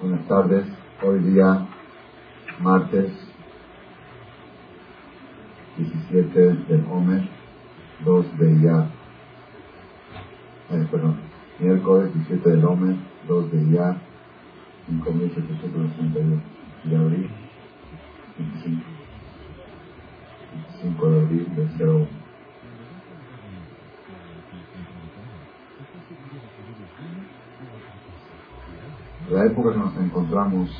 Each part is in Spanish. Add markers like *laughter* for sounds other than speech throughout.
Buenas tardes. Hoy día, martes 17 de Homer, 2 de Iyar. Eh, perdón, miércoles 17 de Homer, 2 de Iyar, 5762 de abril, 25, 25 de abril de 01. La época que nos encontramos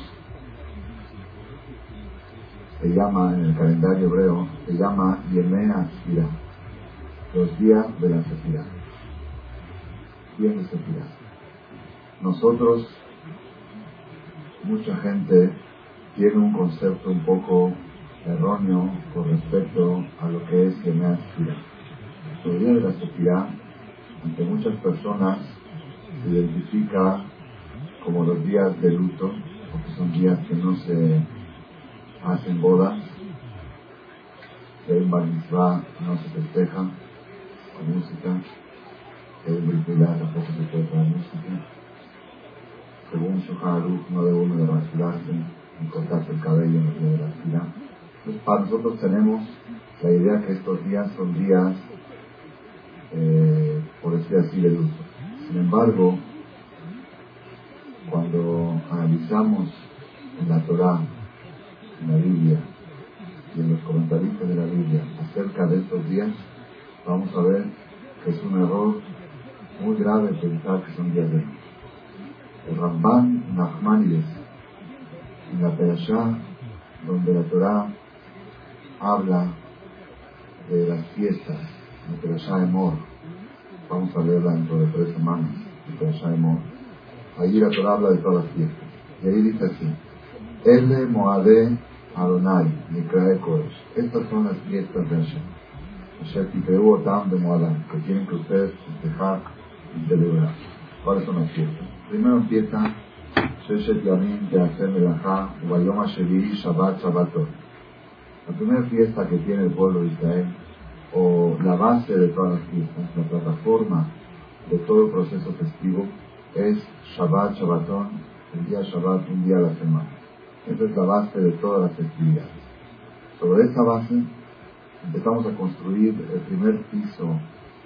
se llama, en el calendario hebreo, se llama Yemea Sira, los días de la Sefirah. Días de Sefirah. Nosotros, mucha gente tiene un concepto un poco erróneo con respecto a lo que es Yemea Sira. Los días de la Sefirah, ante muchas personas, se identifica como los días de luto, porque son días que no se hacen bodas, en Bar no se festeja con música, en Brit tampoco se puede poner música. Según Shoharuch no debe uno de vacilarse ni cortarse el cabello en el día de la. Entonces para nosotros tenemos la idea que estos días son días, eh, por decir así, de luto. Sin embargo, cuando analizamos en la Torah, en la Biblia y en los comentaristas de la Biblia acerca de estos días, vamos a ver que es un error muy grave pensar que son días de El Ramban Nachmanides, en la Perashá, donde la Torah habla de las fiestas, la Perashá de Mor, vamos a verla dentro de tres semanas, la Perashá de Mor Allí la Torah habla de todas las fiestas. Y ahí dice así, Ele Moade Adonai, Nikrae Kodesh. Estas son las fiestas de Hashem. Hashem Tikreu Otam de Moadam, que tienen que ustedes festejar y celebrar. ¿Cuáles son las fiestas? Primero empieza Sheshet Yamin de Hashem Elachá, Ubayom Asheviri Shabbat Shabbatot. La primera fiesta que tiene el pueblo de Israel, o la base de todas las fiestas, la plataforma de todo el proceso festivo, es Shabbat, Shabbatón, el día Shabbat, un día a la semana. Esa es la base de todas las festividades. Sobre esa base empezamos a construir el primer piso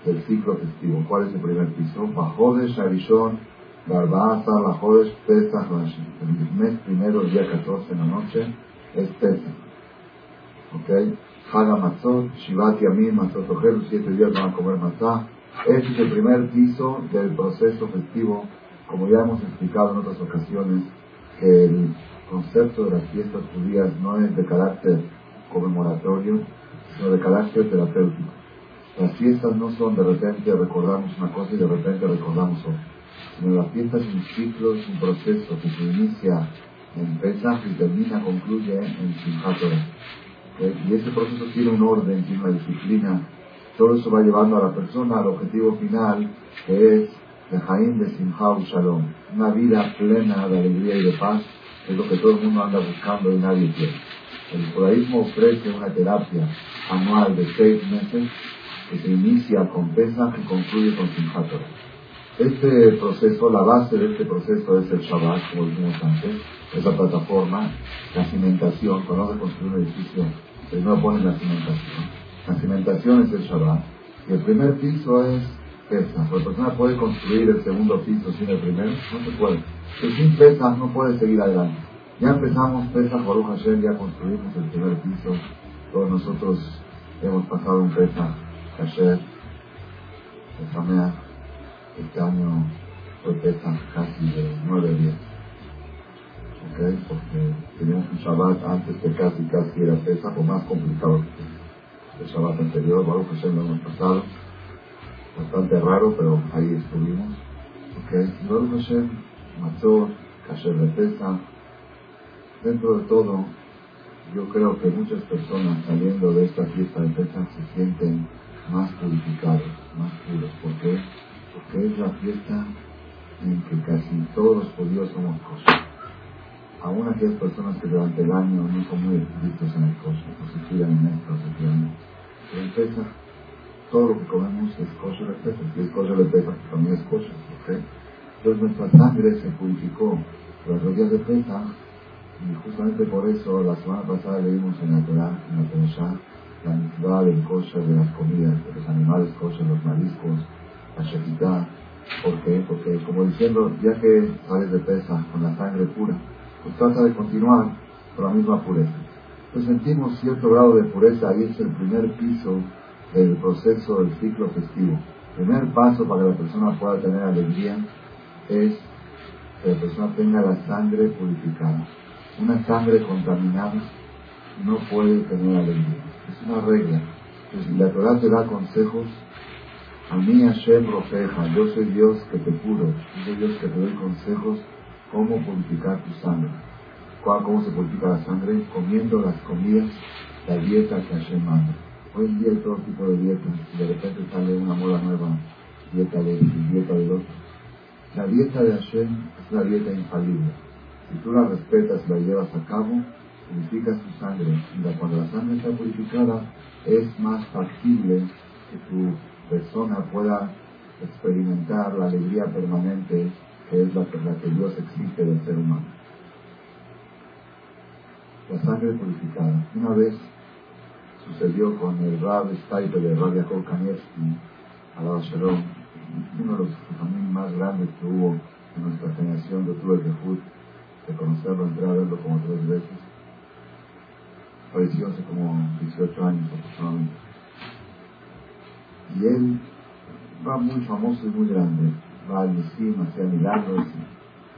del ciclo festivo. ¿Cuál es el primer piso? Bajodesh, Arishon, Barbaza, Bajodesh, Pesach, El mes primero, el día 14 en la noche, es Pesach. ¿Ok? Haga Matzot, Shivat Yamim, Matzot siete días van a comer matzah. Este es el primer piso del proceso festivo, como ya hemos explicado en otras ocasiones, que el concepto de las fiestas judías no es de carácter conmemoratorio, sino de carácter terapéutico. Las fiestas no son de repente recordamos una cosa y de repente recordamos otra, sino las fiestas es un ciclo, es un proceso que se inicia en Pesach y termina, concluye en Simchat Y ese proceso tiene un orden, tiene una disciplina, todo eso va llevando a la persona al objetivo final, que es el Jaim de Simha Shalom, una vida plena de alegría y de paz, es lo que todo el mundo anda buscando y nadie quiere. El judaísmo ofrece una terapia anual de seis meses que se inicia con Pesach y concluye con Simchat Este proceso, la base de este proceso es el Shabbat, como dijimos antes, es la plataforma, la cimentación, cuando vas a construir un edificio, primero ponen la cimentación la cimentación es el Shabbat. Y el primer piso es Pesach. La persona puede construir el segundo piso sin el primero, no se puede. Pero sin Pesach no puede seguir adelante. Ya empezamos Pesach Baruch Hashem, ya construimos el primer piso. Todos nosotros hemos pasado un Pesach ayer, Este año fue Pesach casi de nueve días. ¿Ok? Porque teníamos un Shabbat antes que casi casi era Pesach o más complicado el Shabbat anterior, Baruch Hashem lo hemos pasado, bastante raro, pero ahí estuvimos. Ok, Baruch Hashem, Matzor, Kasher de Pesa, dentro de todo, yo creo que muchas personas saliendo de esta fiesta de Pesa se sienten más purificados, más puros. ¿Por qué? Porque es la fiesta en que casi todos los judíos somos kosher. Aún aquellas personas que durante el año no son muy en el kosher, o se cuidan en esto, se en todo lo que comemos es kosher de y es kosher de también es kosher, Entonces nuestra sangre se purificó los días de Pesach, y justamente por eso la semana pasada leímos en la Torah, en la Torah, la mitzvah del kosher de las comidas, de los animales kosher, los mariscos, la shekitá. ¿Por qué? Porque como diciendo, ya que sales de pesa con la sangre pura, pues trata de continuar con la misma pureza. Pues sentimos cierto grado de pureza y es el primer piso del proceso del ciclo festivo. El primer paso para que la persona pueda tener alegría es que la persona tenga la sangre purificada. Una sangre contaminada no puede tener alegría. Es una regla. Entonces, la Torah te da consejos. A mí Hashem Rofeja, yo soy Dios que te curo, yo soy Dios que te doy consejos cómo purificar tu sangre. ¿Cómo se purifica la sangre? Comiendo las comidas, la dieta que Hashem manda. Hoy en día hay todo tipo de dietas, y de repente sale una moda nueva, dieta de dieta del otro. La dieta de Hashem es una dieta infalible. Si tú la respetas y la llevas a cabo, purificas tu sangre. Y cuando la sangre está purificada, es más factible que tu persona pueda experimentar la alegría permanente que es la, que Dios exige del ser humano. La sangre purificada. Una vez sucedió con el Rab Stipe de Rab Yaakov Kanievski, la Shalom, uno de los familias más grandes que hubo en nuestra generación. Yo tuve el de conocerlo, entré a verlo como tres veces falleció hace como 18 años aproximadamente. Y él va muy famoso y muy grande. Nisim, hacía milagros.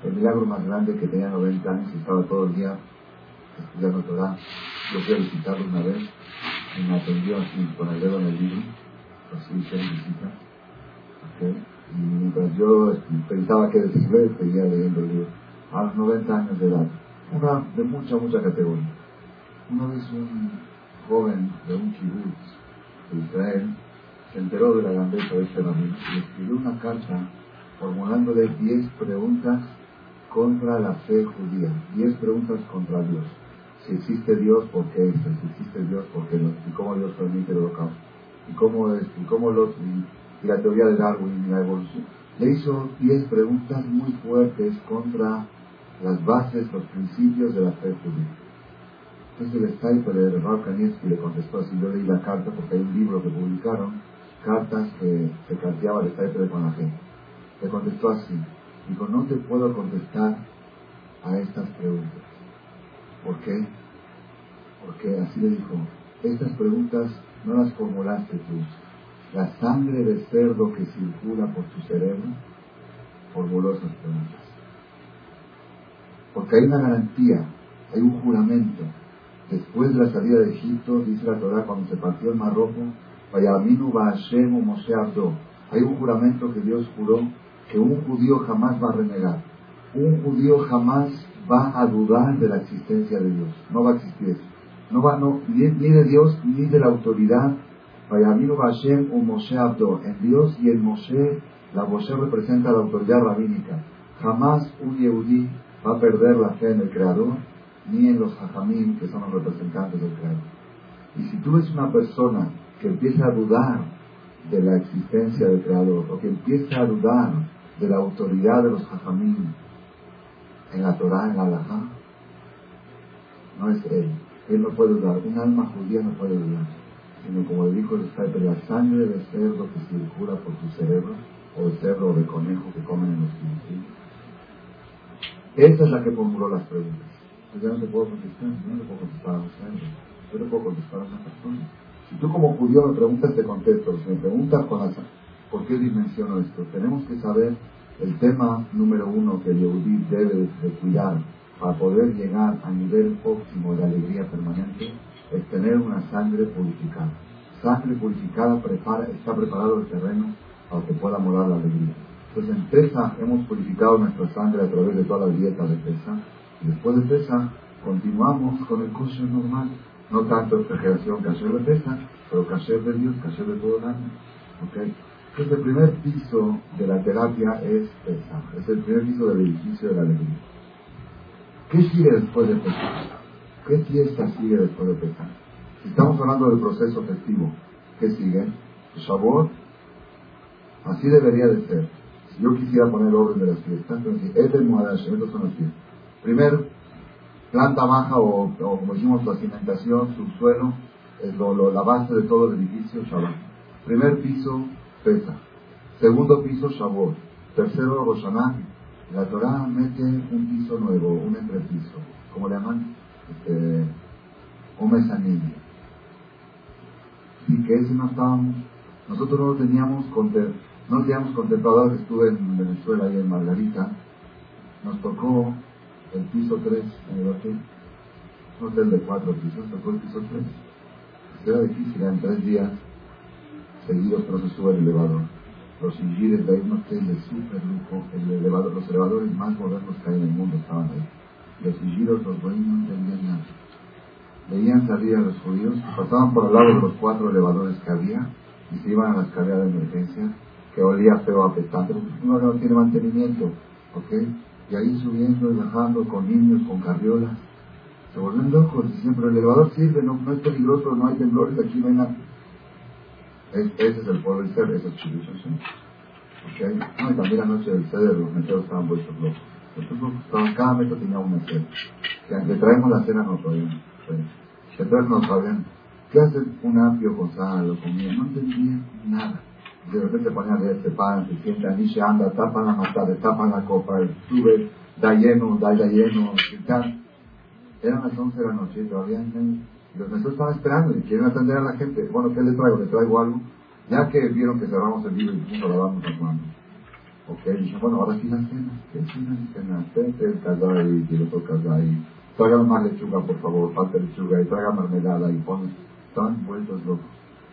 El milagro más grande que tenía 90 años y estaba todo el día estudiando Torah. Yo fui a visitarlo una vez y me atendió así con el dedo en el libro. Así hice visita. Y mientras yo pensaba que decirle, seguía leyendo el libro. A los 90 años de edad. Una de mucha, mucha categoría. Una vez un joven de un kibutz de Israel se enteró de la grandeza de este rabino y escribió una carta formulándole 10 preguntas contra la fe judía, 10 preguntas contra Dios. Si existe Dios, ¿por qué es? Si existe Dios, ¿por qué no? ¿Y cómo Dios permite el holocausto? ¿Y cómo? ¿Y cómo los, y, la teoría de Darwin y la evolución? Le hizo 10 preguntas muy fuertes contra las bases, los principios de la fe judía. Entonces el Skype de Rav Kanievski le contestó así, yo leí la carta porque hay un libro que publicaron, cartas que se carteaba el Skype con la gente. Le contestó así, dijo, no te puedo contestar a estas preguntas. ¿Por qué? Porque así le dijo, estas preguntas no las formulaste tú. La sangre de cerdo que circula por tu cerebro formuló esas preguntas. Porque hay una garantía, hay un juramento Después de la salida de Egipto, dice la Torah, cuando se partió el Mar Rojo, Hay un juramento que Dios juró que un judío jamás va a renegar. Un judío jamás va a dudar de la existencia de Dios. No va a existir eso. No va, no, ni, de Dios ni de la autoridad. En Dios y en Moshe, la Moshe representa la autoridad rabínica. Jamás un Yehudí va a perder la fe en el Creador ni en los hajamim, que son los representantes del creador. Y si tú ves una persona que empieza a dudar de la existencia del creador, o que empieza a dudar de la autoridad de los hajamim en la Torah, en la Alajá, no es él. Él no puede dudar. Un alma judía no puede dudar. Sino como dijo el Skype, la sangre de cerdo que circula por tu cerebro, o de cerdo o de conejo que comen en los cementerios. Esa es la que formuló las preguntas. Pues yo no te puedo contestar, no le puedo contestar a ustedes, yo le puedo contestar a una persona. Si tú como judío me preguntas, te contesto. Si me preguntas con ¿por qué dimensiono esto? Tenemos que saber el tema número uno que Yehudí debe de cuidar para poder llegar a nivel óptimo de alegría permanente es tener una sangre purificada. Sangre purificada prepara, está preparado el terreno para que pueda morar la alegría. Entonces en Pesa hemos purificado nuestra sangre a través de todas las dietas de Pesa Después de Pesa, continuamos con el curso normal. No tanto exageración cayer de Pesa, pero cayer de Dios, cayer de todo el año. ¿Okay? Entonces el primer piso de la terapia es Pesa. Es el primer piso del edificio de la alegría. ¿Qué sigue después de Pesa? ¿Qué fiesta sigue después de Pesa? Si estamos hablando del proceso festivo, ¿qué sigue? Shavuot. Así debería de ser. Si yo quisiera poner orden de las fiestas, entonces, es el Moadash, estos son las fiestas. Primer, planta baja o, como decimos, la cimentación, subsuelo, es lo, la base de todo el edificio, Shabbat. Primer piso, pesa. Segundo piso, Shavuot. Tercero, Roshaná. La Torah mete un piso nuevo, un entrepiso. ¿Cómo le llaman? Este, un mesanillo. Y que ese no estábamos, nosotros no lo teníamos, no lo teníamos contemplado, estuve en Venezuela y en Margarita, nos tocó el piso 3 en el hotel, un hotel de cuatro pisos, tocó el piso 3. Era difícil, en tres días seguidos, pero se sube el elevador. Los ingires de ahí, hotel de súper lujo, el elevador, los elevadores más modernos que hay en el mundo estaban ahí. Los ingiros, los dueños no entendían nada. Veían salir a los judíos, pasaban por al lado de los cuatro elevadores que había y se iban a la escalera de emergencia, que olía feo apestante, porque uno no tiene mantenimiento, ¿ok? Y ahí subiendo y bajando con niños, con carriolas. Se vuelven locos y siempre el elevador sirve, no, no es peligroso, no hay temblores, aquí no hay nada. Ese es el pueblo ser, ese es Chilushon. ¿Ok? No, y también la noche del ceder los meteros estaban vueltos locos. Entonces, cada metro tenía una cena. Le traemos la cena, no todavía. Entonces no sabían qué hace un apio con sal o comida. No entendían nada de repente ponían a leer, se paran, se sientan, y se anda, tapan la matada, tapan la copa, sube, da lleno, da, da lleno, Eran las 11 de la noche y todavía los meseros estaban esperando y quieren atender a la gente. Bueno, ¿qué les traigo? ¿Les traigo algo? Ya que vieron que cerramos el libro y dijimos, la vamos a. Ok, dije, bueno, ahora sí la cena. ¿Qué cena? Cena, tete, el kazai, y el otro kazai. Traigan más lechuga, por favor, falta lechuga, y traigan mermelada, y ponen. Estaban vueltos locos.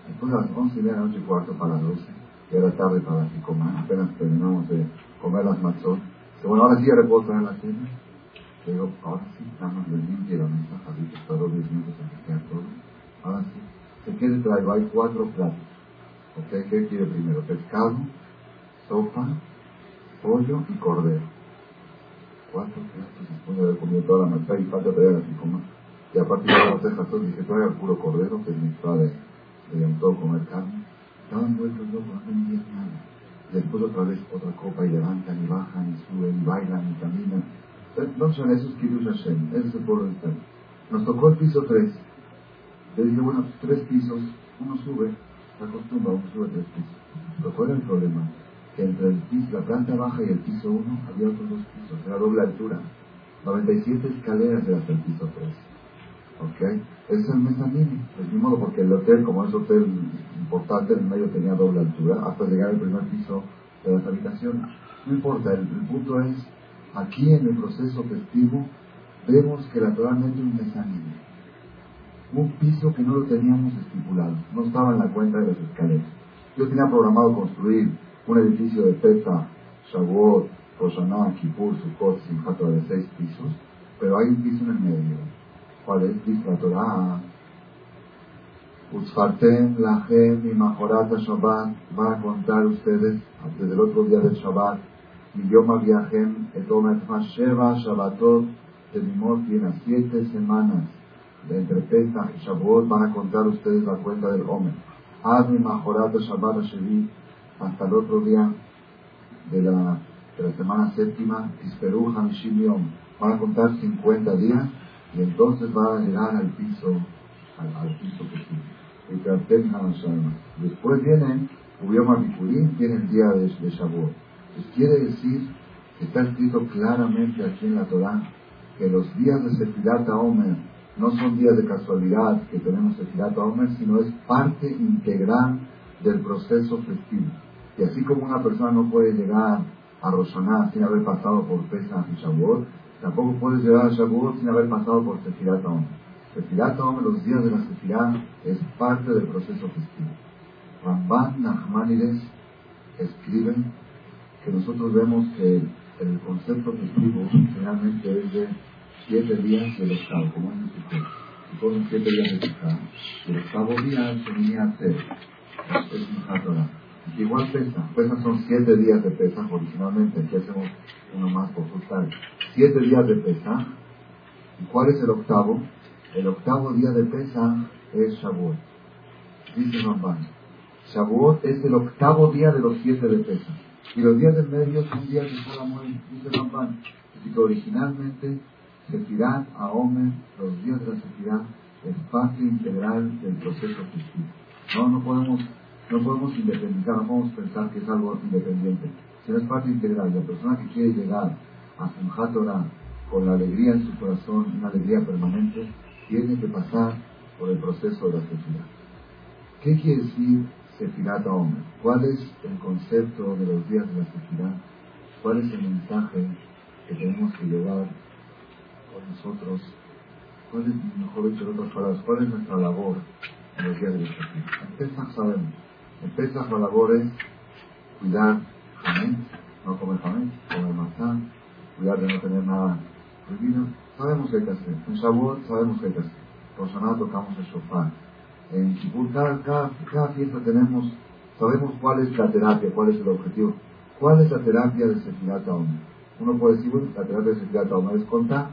Después a las 11 de la noche, cuarto para las 12 era tarde para que coman, apenas terminamos de comer las matzot. Bueno, ahora sí ya le puedo traer la cena. Le digo, ahora sí, nada más le limpio la mesa, Javito, está dos minutos a que todo. Ahora sí. ¿Qué quiere traigo? Hay cuatro platos. ¿Ok? ¿Qué quiere primero? Pescado, sopa, pollo y cordero. Cuatro platos, después de haber comido toda la masa y falta traer así como. Y a partir de las cejas, dije, traiga el puro cordero, que es mi de, de todo comer carne estaban vueltos locos, no entendían nada. Después otra vez otra copa y levantan y bajan y suben y bailan y caminan. No son esos Kiddush Hashem, ese es el pueblo de Israel. Nos tocó el piso 3. Le dije, bueno, tres pisos, uno sube, se acostumbra, uno sube tres pisos. Pero ¿cuál es el problema? Que entre el piso, la planta baja y el piso 1 había otros dos pisos, era doble altura. 97 escaleras era hasta el piso 3. ¿Ok? Ese es el mezzanine, del mismo modo, porque el hotel, como es hotel importante, en el medio tenía doble altura, hasta llegar al primer piso de las habitaciones. No importa, el, punto es, aquí en el proceso festivo, vemos que naturalmente un mezzanine, un piso que no lo teníamos estipulado, no estaba en la cuenta de las escaleras. Yo tenía programado construir un edificio de Peta, Shavuot, Roshaná, Kippur, Sukkot, Simchat de seis pisos, pero hay un piso en el medio ¿Cuál es? Dice la Torah. Utsfartem lahem y majorata Shabbat. Va a contar ustedes desde el otro día del Shabbat. Y yo me viajem etomet Sheva Shabbatot de Mimot tiene siete semanas de entre Pesach y Shavuot van a contar ustedes la cuenta del Omer. Haz mi majorata Shabbat Shevi hasta el otro día de la, de la semana séptima, Isperu Hamishim Yom. Van a contar 50 días y entonces va a llegar al piso, al, piso que sigue. Después viene, Ubioma Bikurim, tiene el día de, de Shavuot. Pues quiere decir está escrito claramente aquí en la Torah que los días de Sefirat Omer no son días de casualidad que tenemos Sefirat Omer, sino es parte integral del proceso festivo. Y así como una persona no puede llegar a Roshaná sin haber pasado por Pesach y Shavuot, Tampoco puedes llegar a Shavuot sin haber pasado por Sefirat Omer. Sefirat Omer, los días de la Sefirat, es parte del proceso festivo. Ramban Nachmanides escribe que nosotros vemos que el concepto festivo generalmente es de siete días del octavo, como en el Y fueron siete días de. Y el octavo día se venía a es un. Igual pesa, pesa son siete días de pesa originalmente, aquí hacemos uno más por frutal. Siete días de pesa. ¿Y cuál es el octavo? El octavo día de pesa es Shavuot. Dice Ramban. Shavuot es el octavo día de los siete de pesa. Y los días del medio son días de sola muerte. Dice Ramban. Así que originalmente Sefirá a Omer, los días de la Sefirá, es parte integral del proceso festivo. No, no podemos, no podemos independizar, no podemos pensar que es algo independiente. Si no es parte integral, la persona que quiere llegar a Simchat Torah con la alegría en su corazón, una alegría permanente, tiene que pasar por el proceso de la Sefirá. ¿Qué quiere decir Sefirat Omer? ¿Cuál es el concepto de los días de la Sefirá? ¿Cuál es el mensaje que tenemos que llevar con nosotros? ¿Cuál es, mejor dicho, en otras palabras, cuál es nuestra labor en los días de la Sefirá? En Pesach sabemos. En Pesach la labor es cuidar jamés, no comer jamés, comer matzah, cuidar de no tener nada prohibido. Sabemos qué hay que hacer. En Shavuot sabemos qué hay que hacer. Por Shana tocamos el sofá en Kipur, cada, cada, fiesta tenemos, sabemos cuál es la terapia, cuál es el objetivo. ¿Cuál es la terapia de Sefirat Omer? Uno puede decir, bueno, la terapia de Sefirat Omer es contar,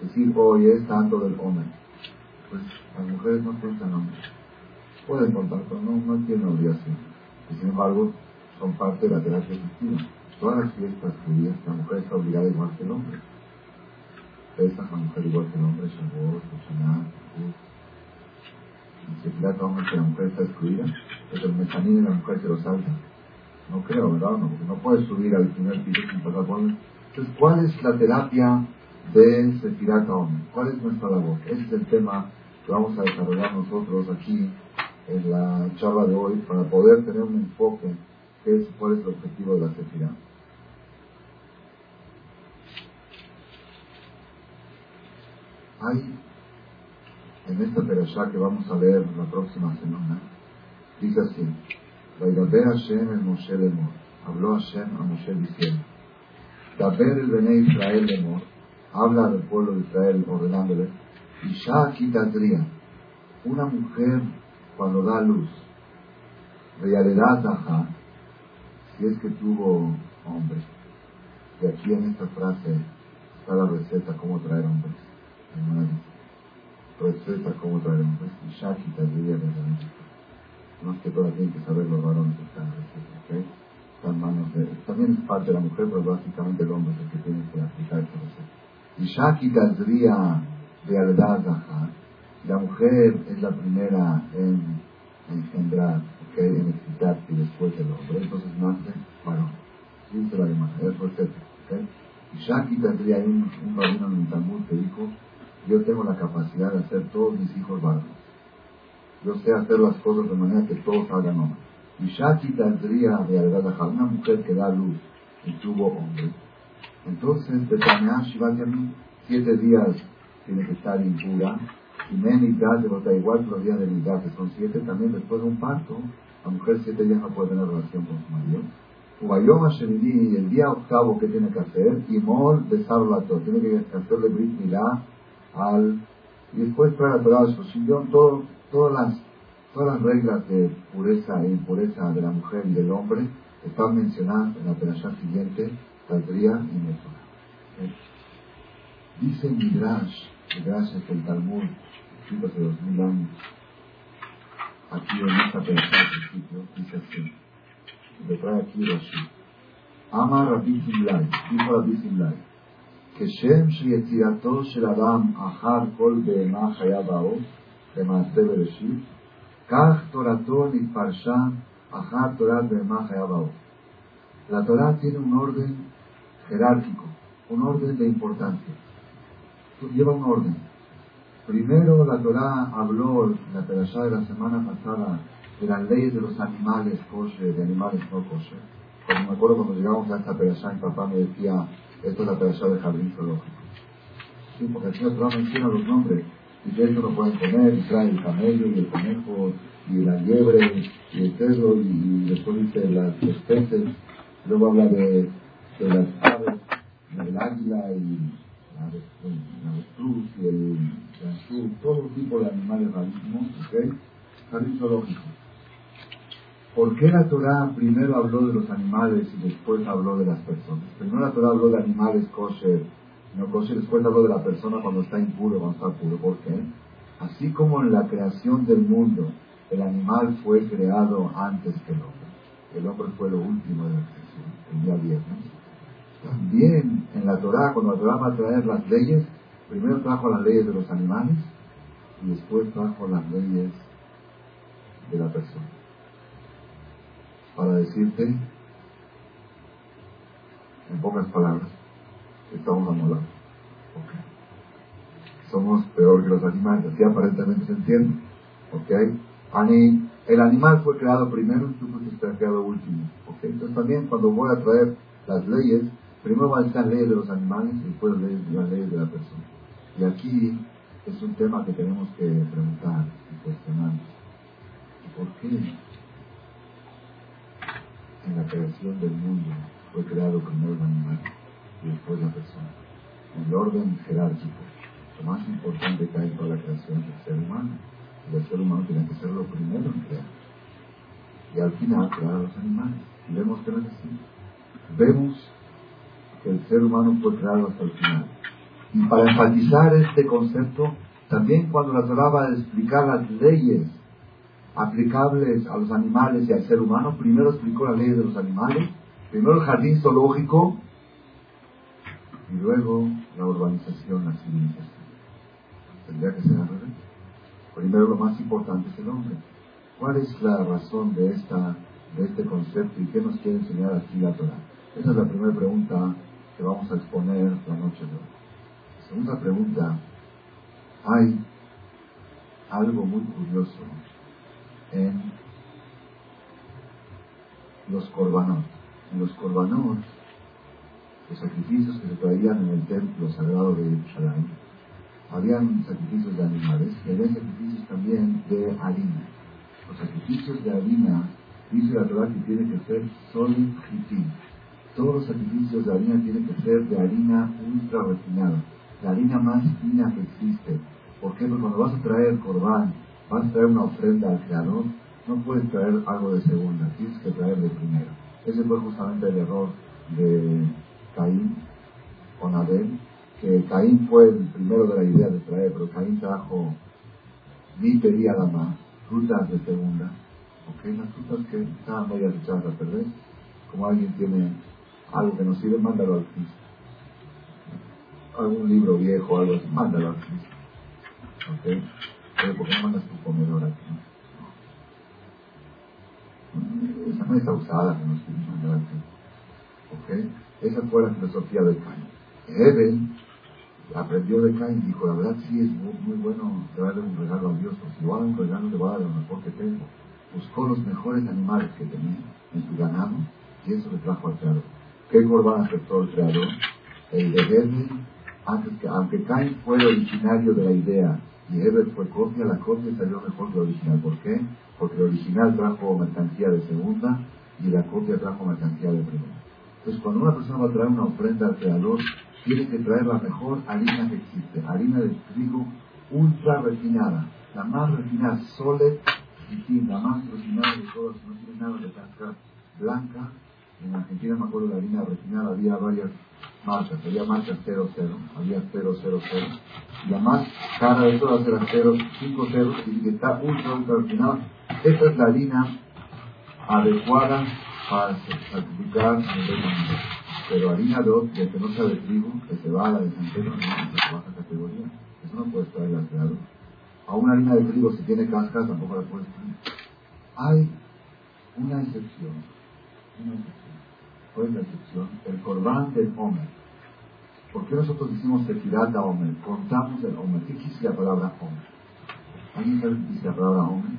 decir, hoy es tanto del Omer. Pues las mujeres no cuentan Omer. Pueden contar, pero no, no tienen obligación. Y sin embargo, son parte de la terapia efectiva. Todas las fiestas judías, la mujer está obligada igual que el hombre. Pesas la mujer igual que el hombre, Shavuot, Shana, se trata hombre que la mujer está excluida, el de la mujer que lo salta. No creo, ¿verdad? No, no puedes subir al primer piso sin pasar por Entonces, ¿cuál es la terapia de Sefirat Hombre? ¿Cuál es nuestra labor? Ese es el tema que vamos a desarrollar nosotros aquí en la charla de hoy para poder tener un enfoque que es cuál es el objetivo de la Sefirat. Hay en esta perashá que vamos a leer la próxima semana, dice así, Vaidaber Hashem el Moshe Lemor, habló Hashem a Moshe diciendo, Daber el Bene Israel Lemor, habla del pueblo de Israel ordenándole, Isha Kitatria, una mujer cuando da luz, realidad si es que tuvo hombre, y aquí en esta frase está la receta cómo traer hombres. Receta cómo traer hombres. Shaki diría de Más que todo tienen que saber los varones esta receta, ¿ok? Están manos de... También es parte de la mujer, pero básicamente el hombre es el que tiene que aplicar esta receta. Y Shaki tendría de aldad La mujer es la primera en engendrar, ¿ok? En excitarse y después el hombre. Entonces nace varón. Dice la imagen, es ¿ok? Y Shaki tendría un, un rabino en el Talmud que dijo yo tengo la capacidad de hacer todos mis hijos varones. Yo sé hacer las cosas de manera que todos salgan hombres. Y Shaki tendría realidad una mujer que da luz y tuvo hombre. Entonces, de siete días tiene que estar impura. Y Menidad de igual que los días de Nidad, que son siete, también después de un parto, la mujer siete días no puede tener relación con su marido. Ubayoma y el día octavo, ¿qué tiene que hacer? Y Mol de Sarlato, tiene que hacerle Brit Milá al y después trae la Torah de todo, todas las todas las reglas de pureza e impureza de la mujer y del hombre están mencionadas en la perashá siguiente, Taldría y Mesora. Dice Midrash, Midrash es el Talmud, escrito hace dos mil años, aquí en esta perashá al principio, dice así, le trae aquí Rashi. Ama Rabbi Simlai, dijo Rabbi Simlai, כשם שיצירתו של אדם אחר כל בהמה חיה באור, במעשה בראשית, כך תורתו נתפרשה אחר תורת בהמה חיה באור. La Torah tiene un orden jerárquico, un orden de importancia. Lleva un orden. Primero la Torah habló en la perashá de la semana pasada de las leyes de los animales kosher, de animales no kosher. Como me acuerdo cuando llegamos a esta perashá, mi papá me decía, esto es la persona del jardín zoológico. Sí, porque aquí no menciona los nombres. esto no pueden comer, y trae el camello, y el conejo, y la liebre, y el cerdo, y, después dice las especies. Luego habla de, de las aves, del águila, y la, avestruz, y el ganzú, todo tipo de animales rarísimos, ¿ok? Jardín zoológico. ¿Por qué la Torah primero habló de los animales y después habló de las personas? Primero la Torah habló de animales kosher, no después habló de la persona cuando está impuro, cuando está puro. ¿Por qué? Así como en la creación del mundo, el animal fue creado antes que el hombre. El hombre fue lo último de la creación, el día viernes. También en la Torah, cuando la Torah va a traer las leyes, Primero trajo las leyes de los animales y después trajo las leyes de la persona. Para decirte, en pocas palabras, estamos amolados. Somos peor que los animales, así aparentemente se entiende. ¿Ok? el animal fue creado primero y tú fuiste creado último. ¿Ok? Entonces también cuando voy a traer las leyes, primero van a estar leyes de los animales y después las leyes de la persona. Y aquí es un tema que tenemos que preguntar y cuestionar. ¿Por qué en la creación del mundo fue creado primero el animal y después la persona? En el orden jerárquico, lo más importante que hay toda la creación es el ser humano. Y el ser humano tiene que ser lo primero en crear. Y al final crear a los animales. Y vemos que no es así. Vemos que el ser humano fue creado hasta el final. Y para enfatizar este concepto, también cuando la Torah va a explicar las leyes aplicables a los animales y al ser humano, primero explicó las leyes de los animales, primero el jardín zoológico y luego la urbanización, la civilización. Tendría que ser al revés. Primero lo más importante es el hombre. ¿Cuál es la razón de, esta, de este concepto y qué nos quiere enseñar aquí la Torah? Esa es la primera pregunta que vamos a exponer la noche de hoy. Segunda pregunta, hay algo muy curioso en los corbanos. En los corbanos, los sacrificios que se traían en el templo sagrado de Shaddai, habían sacrificios de animales y había sacrificios también de harina. Los sacrificios de harina, dice la Torah que tiene que ser solid Todos los sacrificios de harina tienen que ser de harina ultra refinada la harina más fina que existe. ¿Por qué? Porque cuando vas a traer corbán, vas a traer una ofrenda al Creador, no puedes traer algo de segunda, tienes que traer de primero. Ese fue justamente el error de Caín con Abel, que Caín fue el primero de la idea de traer, pero Caín trajo, ni pedía más, frutas de segunda, ¿ok? Las frutas que estaban medias echadas a perder, como alguien tiene algo que no sirve, mándalo al Cristo algún libro viejo, algo así, mándalo aquí. ¿Ok? Pero ¿por qué no mandas tu comedor aquí? Esa usada que nos quieres mandar aquí. ¿Ok? Esa fue la filosofía de Cain. Eben aprendió de Cain y dijo, la verdad sí es muy, muy bueno darle un regalo a Dios, pues si yo hago un regalo le voy a dar lo mejor que tengo. Buscó los mejores animales que tenía en su ganado y eso le trajo al creador. ¿Qué corbán aceptó el creador? El de Eben aunque Cain fue el originario de la idea y Eber fue copia, la copia salió mejor que la original. ¿Por qué? Porque el original trajo mercancía de segunda y la copia trajo mercancía de primera. Entonces, cuando una persona va a traer una ofrenda al Creador, tiene que traer la mejor harina que existe, harina de trigo ultra refinada, la más refinada, solid y la más refinada de todas, no tiene nada de cáscara blanca. En Argentina me acuerdo de la harina refinada, había varias marcas, había marcas 00, había 000, y la más cara de todas era 0, 5 ceros, y que está ultra, ultra refinada. Esta es la harina adecuada sacrificar. Pero harina de que no sea de trigo, de cebada, de centeno, no es baja categoría. Eso no al creador. A una harina de trigo, si tiene cascas, tampoco la puedes traer. Hay una excepción. Una excepción ¿Cuál es la excepción? El corbán del Homer. ¿Por qué nosotros decimos Sefirat a Homer? Contamos el Homer. ¿Qué dice la palabra Homer? ¿Alguien sabe qué dice la palabra Homer?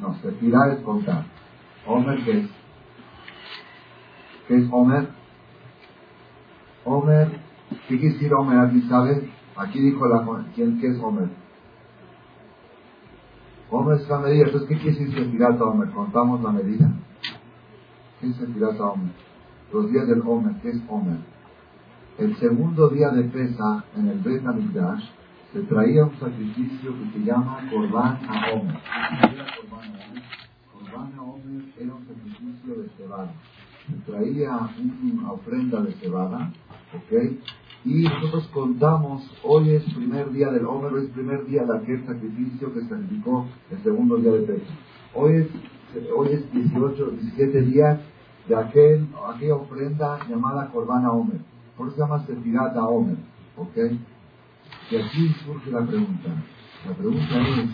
No, Sefirat es contar. Homer, ¿qué es? ¿Qué es Homer? Homer, ¿qué quiere decir Homer? ¿Alguien sabe? Aquí dijo la ¿quién, ¿qué es Homer? Homer es la medida. Entonces, ¿qué quiere decir Sefirat a Homer? ¿Contamos la medida? ¿Qué es el Omer? Los días del Omer, ¿qué es Omer? El segundo día de Pesa, en el Bet Hamikdash, se traía un sacrificio que se llama Corban a Omer. ¿Qué era a Omer? Era un sacrificio de cebada. Traía una ofrenda de cebada, ¿ok? Y nosotros contamos, hoy es primer día del Omer, hoy es primer día de aquel sacrificio que sacrificó el segundo día de Pesa. Hoy es, hoy es 18, 17 días de aquel, aquella ofrenda llamada Corbana Omer. Por eso se llama Sefirat Omer. ¿Ok? Y aquí surge la pregunta. La pregunta es,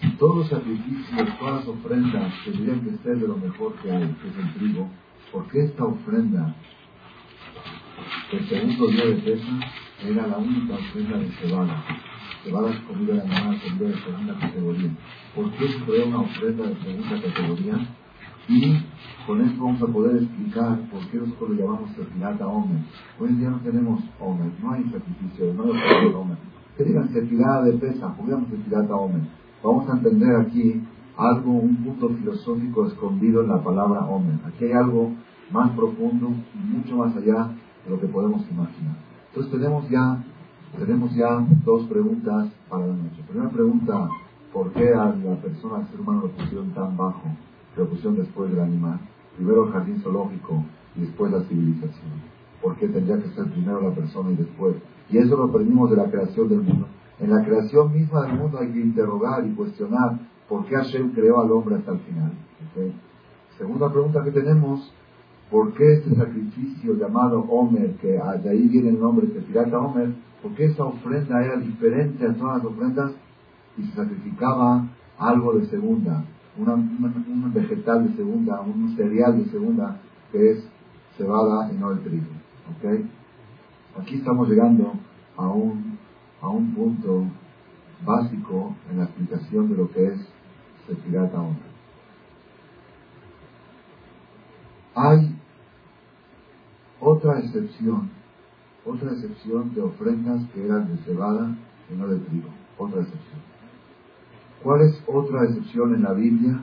si todos los sacrificios, todas las ofrendas tendrían que ser de lo mejor que hay, que es el trigo, ¿por qué esta ofrenda el segundo día de Pesa era la única ofrenda de cebada? Cebada es comida de animal, comida de segunda categoría. ¿Por qué se crea una ofrenda de segunda categoría? Y con esto vamos a poder explicar por qué nosotros lo llamamos Sefirata Omer. Hoy en día no tenemos Omer, no hay sacrificio, no hay Omer. ¿Qué digan Sefirata de Pesa? Juguemos Sefirata Omer. Vamos a entender aquí algo, un punto filosófico escondido en la palabra Omer. Aquí hay algo más profundo mucho más allá de lo que podemos imaginar. Entonces tenemos ya, tenemos ya dos preguntas para la noche. Primera pregunta, ¿por qué a la persona, al ser humano, lo pusieron tan bajo? lo pusieron después del animal. Primero el jardín zoológico y después la civilización. ¿Por qué tendría que ser primero la persona y después? Y eso lo aprendimos de la creación del mundo. En la creación misma del mundo hay que interrogar y cuestionar por qué Hashem creó al hombre hasta el final. Segunda pregunta que tenemos, ¿por qué este sacrificio llamado Homer, que de ahí viene el nombre de pirata Homer, por qué esa ofrenda era diferente a todas las ofrendas y se sacrificaba algo de segunda? un vegetal de segunda, un cereal de segunda que es cebada y no el trigo. Aquí estamos llegando a un, a un punto básico en la explicación de lo que es Sefirata Onda. Hay otra excepción, otra excepción de ofrendas que eran de cebada y no de trigo, otra excepción. ¿Cuál es otra excepción en la Biblia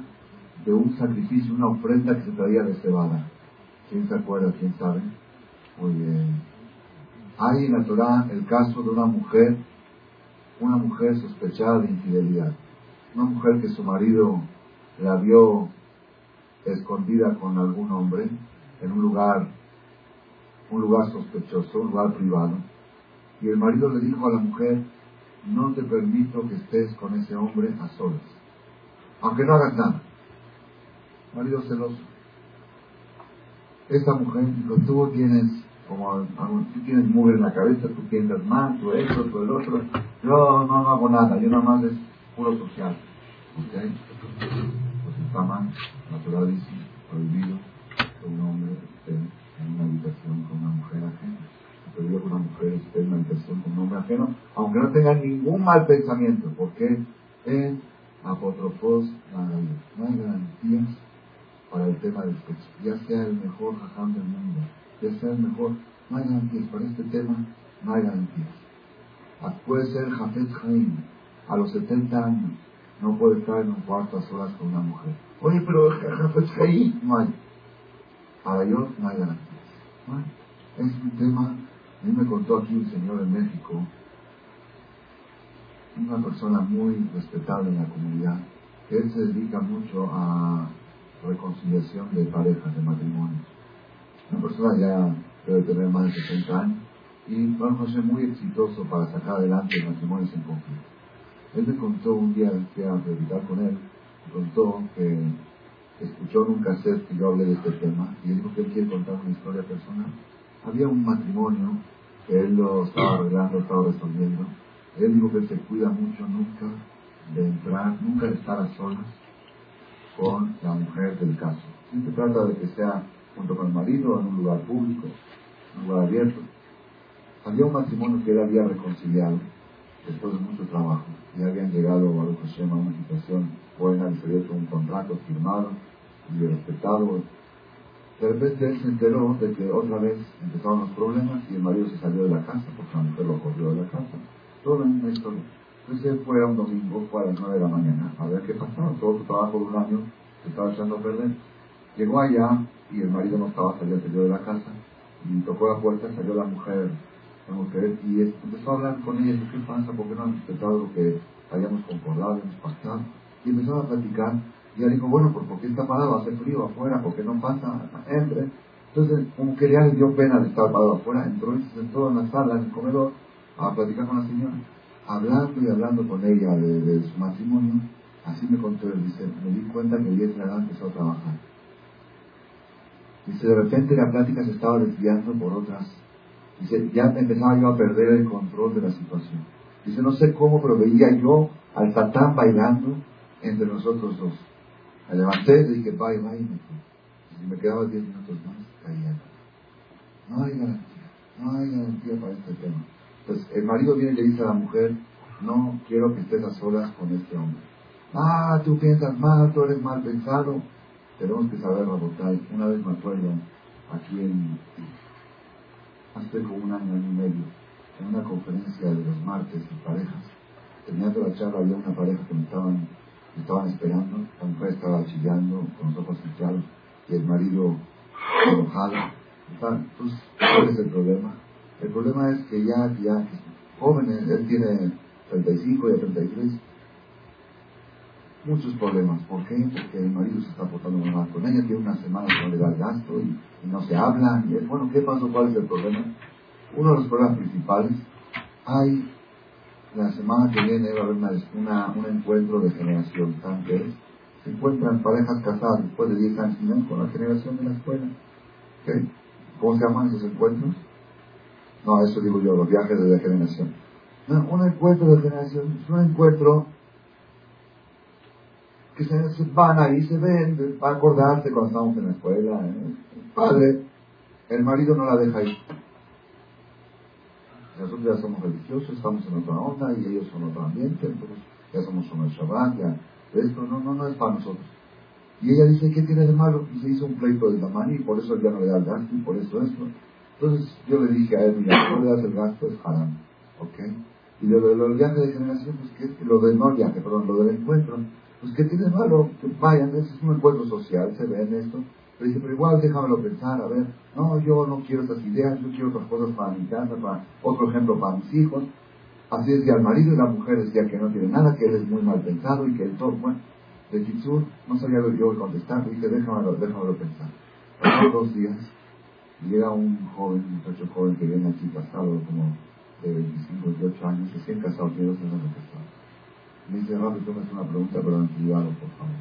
de un sacrificio, una ofrenda que se traía de cebada? ¿Quién se acuerda? ¿Quién sabe? Muy bien. Hay en la Torah el caso de una mujer, una mujer sospechada de infidelidad. Una mujer que su marido la vio escondida con algún hombre en un lugar, un lugar sospechoso, un lugar privado. Y el marido le dijo a la mujer, no te permito que estés con ese hombre a solas, aunque no hagas nada. Marido celoso. Esta mujer dijo, tú tienes como tú tienes mugre en la cabeza, tú piensas más, tú esto, tú el otro. Yo no, hago nada, yo nada más es puro social. ¿Ok? Pues está mal, natural dice, prohibido que un hombre esté en una habitación con una mujer ajena digo que una mujer esté en una habitación con un hombre ajeno, aunque no tenga ningún mal pensamiento, porque en apótrofos no hay garantías para el tema del sexo, ya sea el mejor jajam del mundo, sea el mejor, no hay garantías para este tema, no hay garantías. Puede ser Jafet Jaim, a los 70 años, no puede estar en un cuarto a solas con una mujer. Oye, pero Jafet Jaim, no hay. Para ellos no hay garantías. Es un tema a mí me contó aquí un señor en México, una persona muy respetable en la comunidad, que él se dedica mucho a reconciliación de parejas, de matrimonios. Una persona ya debe tener más de 60 años y vamos a ser muy exitoso para sacar adelante matrimonios en conflicto. Él me contó un día, fui a predicar con él, me contó que escuchó en un cassette que yo hablé de este tema y él dijo que él quiere contar una historia personal. Había un matrimonio que él lo estaba arreglando, estaba resolviendo. Él dijo que se cuida mucho nunca de entrar, nunca de estar a solas con la mujer del caso. Siempre trata de que sea junto con el marido en un lugar público, en un lugar abierto. Había un matrimonio que él había reconciliado después de mucho trabajo y habían llegado a una situación buena, les había hecho un contrato firmado y respetado de repente él se enteró de que otra vez empezaron los problemas y el marido se salió de la casa porque la mujer lo corrió de la casa. Todo la misma historia. Entonces él fue a un domingo, fue a las nueve de la mañana a ver qué pasaba. Todo su trabajo de un año se estaba echando a perder. Llegó allá y el marido no estaba, salió, salió de la casa y tocó la puerta, salió la mujer, la mujer y empezó a hablar con ella, ¿qué pasa? ¿Por qué no han respetado lo que habíamos concordado, habíamos pactado? Y empezó a platicar y ella dijo, bueno, ¿por qué está parado? Hace frío afuera, ¿por qué no pasa? Entre. Entonces, como que le dio pena de estar parado afuera, entró y se sentó en la sala, en el comedor, a platicar con la señora. Hablando y hablando con ella de, su matrimonio, así me contó él, dice, me di cuenta que el día de la empezó a trabajar. Dice, de repente la plática se estaba desviando por otras, Dice, ya empezaba yo a perder el control de la situación. Dice, no sé cómo, pero veía yo al Satán bailando entre nosotros dos. Me levanté, le dije, bye, bye, me. Y me quedaba 10 minutos más, caía. No hay garantía, no hay garantía para este tema. Entonces, el marido viene y le dice a la mujer, no quiero que estés a solas con este hombre. Ah, tú piensas mal, tú eres mal pensado. Tenemos que saber, Rabotai. Una vez me acuerdo, aquí en, hace como un año, y medio, en una conferencia de los martes de parejas, terminando la charla había una pareja que me estaban, estaban esperando, la mujer estaba chillando con los ojos hinchados y el marido enojado. ¿cuál es el problema? El problema es que ya, ya, jóvenes, él tiene 35 y 33, muchos problemas. ¿Por qué? Porque el marido se está portando mal con ella, tiene una semana que no le da el gasto y, no se habla. Y bueno, ¿qué pasó? ¿Cuál es el problema? Uno de los problemas principales, hay la semana que viene va a haber una, un encuentro de generación, ¿saben qué es? Se encuentran parejas casadas después de 10 años con la generación de la escuela. ¿Cómo se llaman esos encuentros? No, eso digo yo, los viajes de la generación. No, un encuentro de generación es un encuentro que se, van ahí, se ven, para acordarse cuando estamos en la escuela. ¿eh? El padre, el marido no la deja ir. Nosotros ya somos religiosos, estamos en otra onda y ellos son otro ambiente, entonces ya somos un Shabbat, ya esto no, no, no es para nosotros. Y ella dice, ¿qué tiene de malo? Y se hizo un pleito de tamaño y por eso ya no le da el gasto y por eso esto. Entonces yo le dije a él, mira, no le das el gasto, es haram. ¿Ok? Y lo del viaje de generación, pues que lo del no viaje, perdón, lo del encuentro, pues ¿qué tiene malo? Que vayan, es un encuentro social, se ve en esto. Pero dice, pero igual déjamelo pensar, a ver, no, yo no quiero esas ideas, yo quiero otras cosas para mi casa, para otro ejemplo para mis hijos. Así decía el marido y la mujer decía que no tiene nada, que él es muy mal pensado y que él todo, bueno, de Kitsur no sabía yo contestar, dije, déjamelo, déjamelo pensar. Pasaron *clears throat* dos días, llega un joven, un muchacho joven que viene aquí pasado como de 25, 28 años, recién casado, tiene dos años de casado. Me dice, Rafa, tú me haces una pregunta, pero en privado, por favor.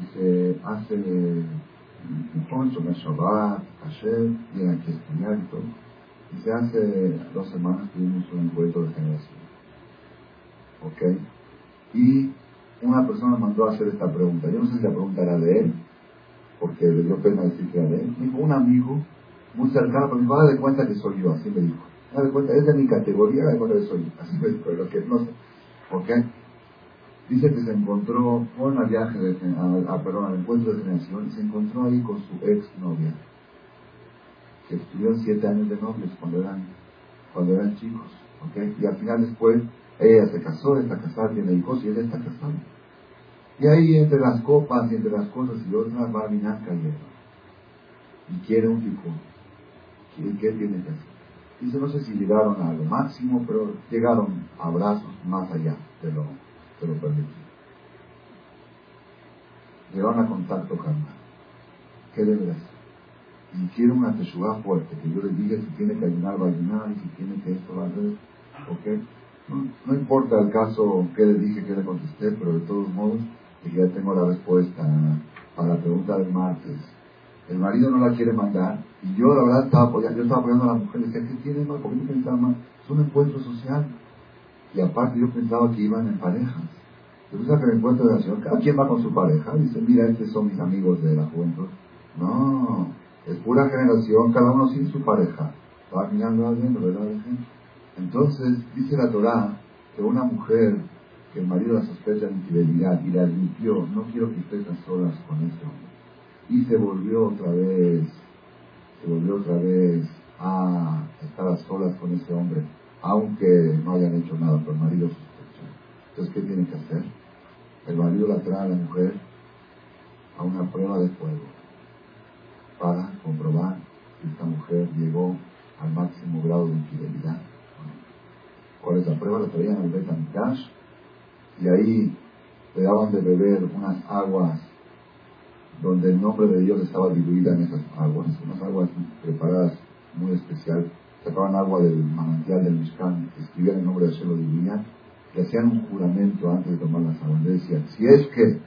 Dice, hace un poncho, me ayer, viene aquí estudiar y todo. Dice, hace dos semanas tuvimos un encuentro de generación. ¿Ok? Y una persona mandó a hacer esta pregunta. Yo no sé si la pregunta era de él, porque le dio pena decir que era de él. dijo, un amigo muy cercano, pero me dijo, de cuenta que soy yo, así me dijo. de cuenta, es de mi categoría, de cuenta que soy yo. Así me dijo, lo que no sé. ¿Ok? Dice que se encontró, fue en viaje, de, perdón, al encuentro de generación, se encontró ahí con su ex novia, que estuvieron siete años de novios cuando eran, cuando eran chicos. ¿Ok? Y al final después, ella se casó, está casada, tiene hijos y él está casado. Y ahí entre las copas y entre las cosas y otras va a cayendo. Y quiere un tipo. ¿Y qué tiene que hacer? Dice, no sé si llegaron a lo máximo, pero llegaron abrazos más allá de lo, de lo permitido. Llegaron a contacto carnal. ¿Qué debe hacer? Y quiere una teshuva fuerte, que yo le diga si tiene que ayunar, va a ayunar, y si tiene que esto, va a hacer. ¿Ok? No, importa el caso que le dije, que le contesté, pero de todos modos, ya tengo la respuesta a la pregunta del martes el marido no la quiere mandar, y yo la verdad estaba apoyando, yo estaba apoyando a la mujer, decía, ¿qué tiene mal? ¿Por qué no pensaba? Es un encuentro social. Y aparte yo pensaba que iban en parejas. Entonces que el encuentro de la ciudad, cada quien va con su pareja, dice, mira, estos son mis amigos de la juventud. No, es pura generación, cada uno sin su pareja. Va mirando a viendo, ¿verdad? Entonces, dice la Torah que una mujer que el marido la sospecha de infidelidad y la limpió, no quiero que estés a solas con ese hombre y se volvió otra vez, se volvió otra vez a estar a solas con ese hombre, aunque no hayan hecho nada, pero el marido. Entonces, ¿qué tiene que hacer? El marido la trae a la mujer a una prueba de fuego para comprobar si esta mujer llegó al máximo grado de infidelidad. ¿Cuál es la prueba? La traían al Betamitash y ahí le daban de beber unas aguas donde el nombre de Dios estaba diluida en esas aguas, unas aguas preparadas muy especial, sacaban agua del manantial del Mishkan, escribían el nombre de Dios, lo diluían, y hacían un juramento antes de tomar las aguas. Le decían, si es que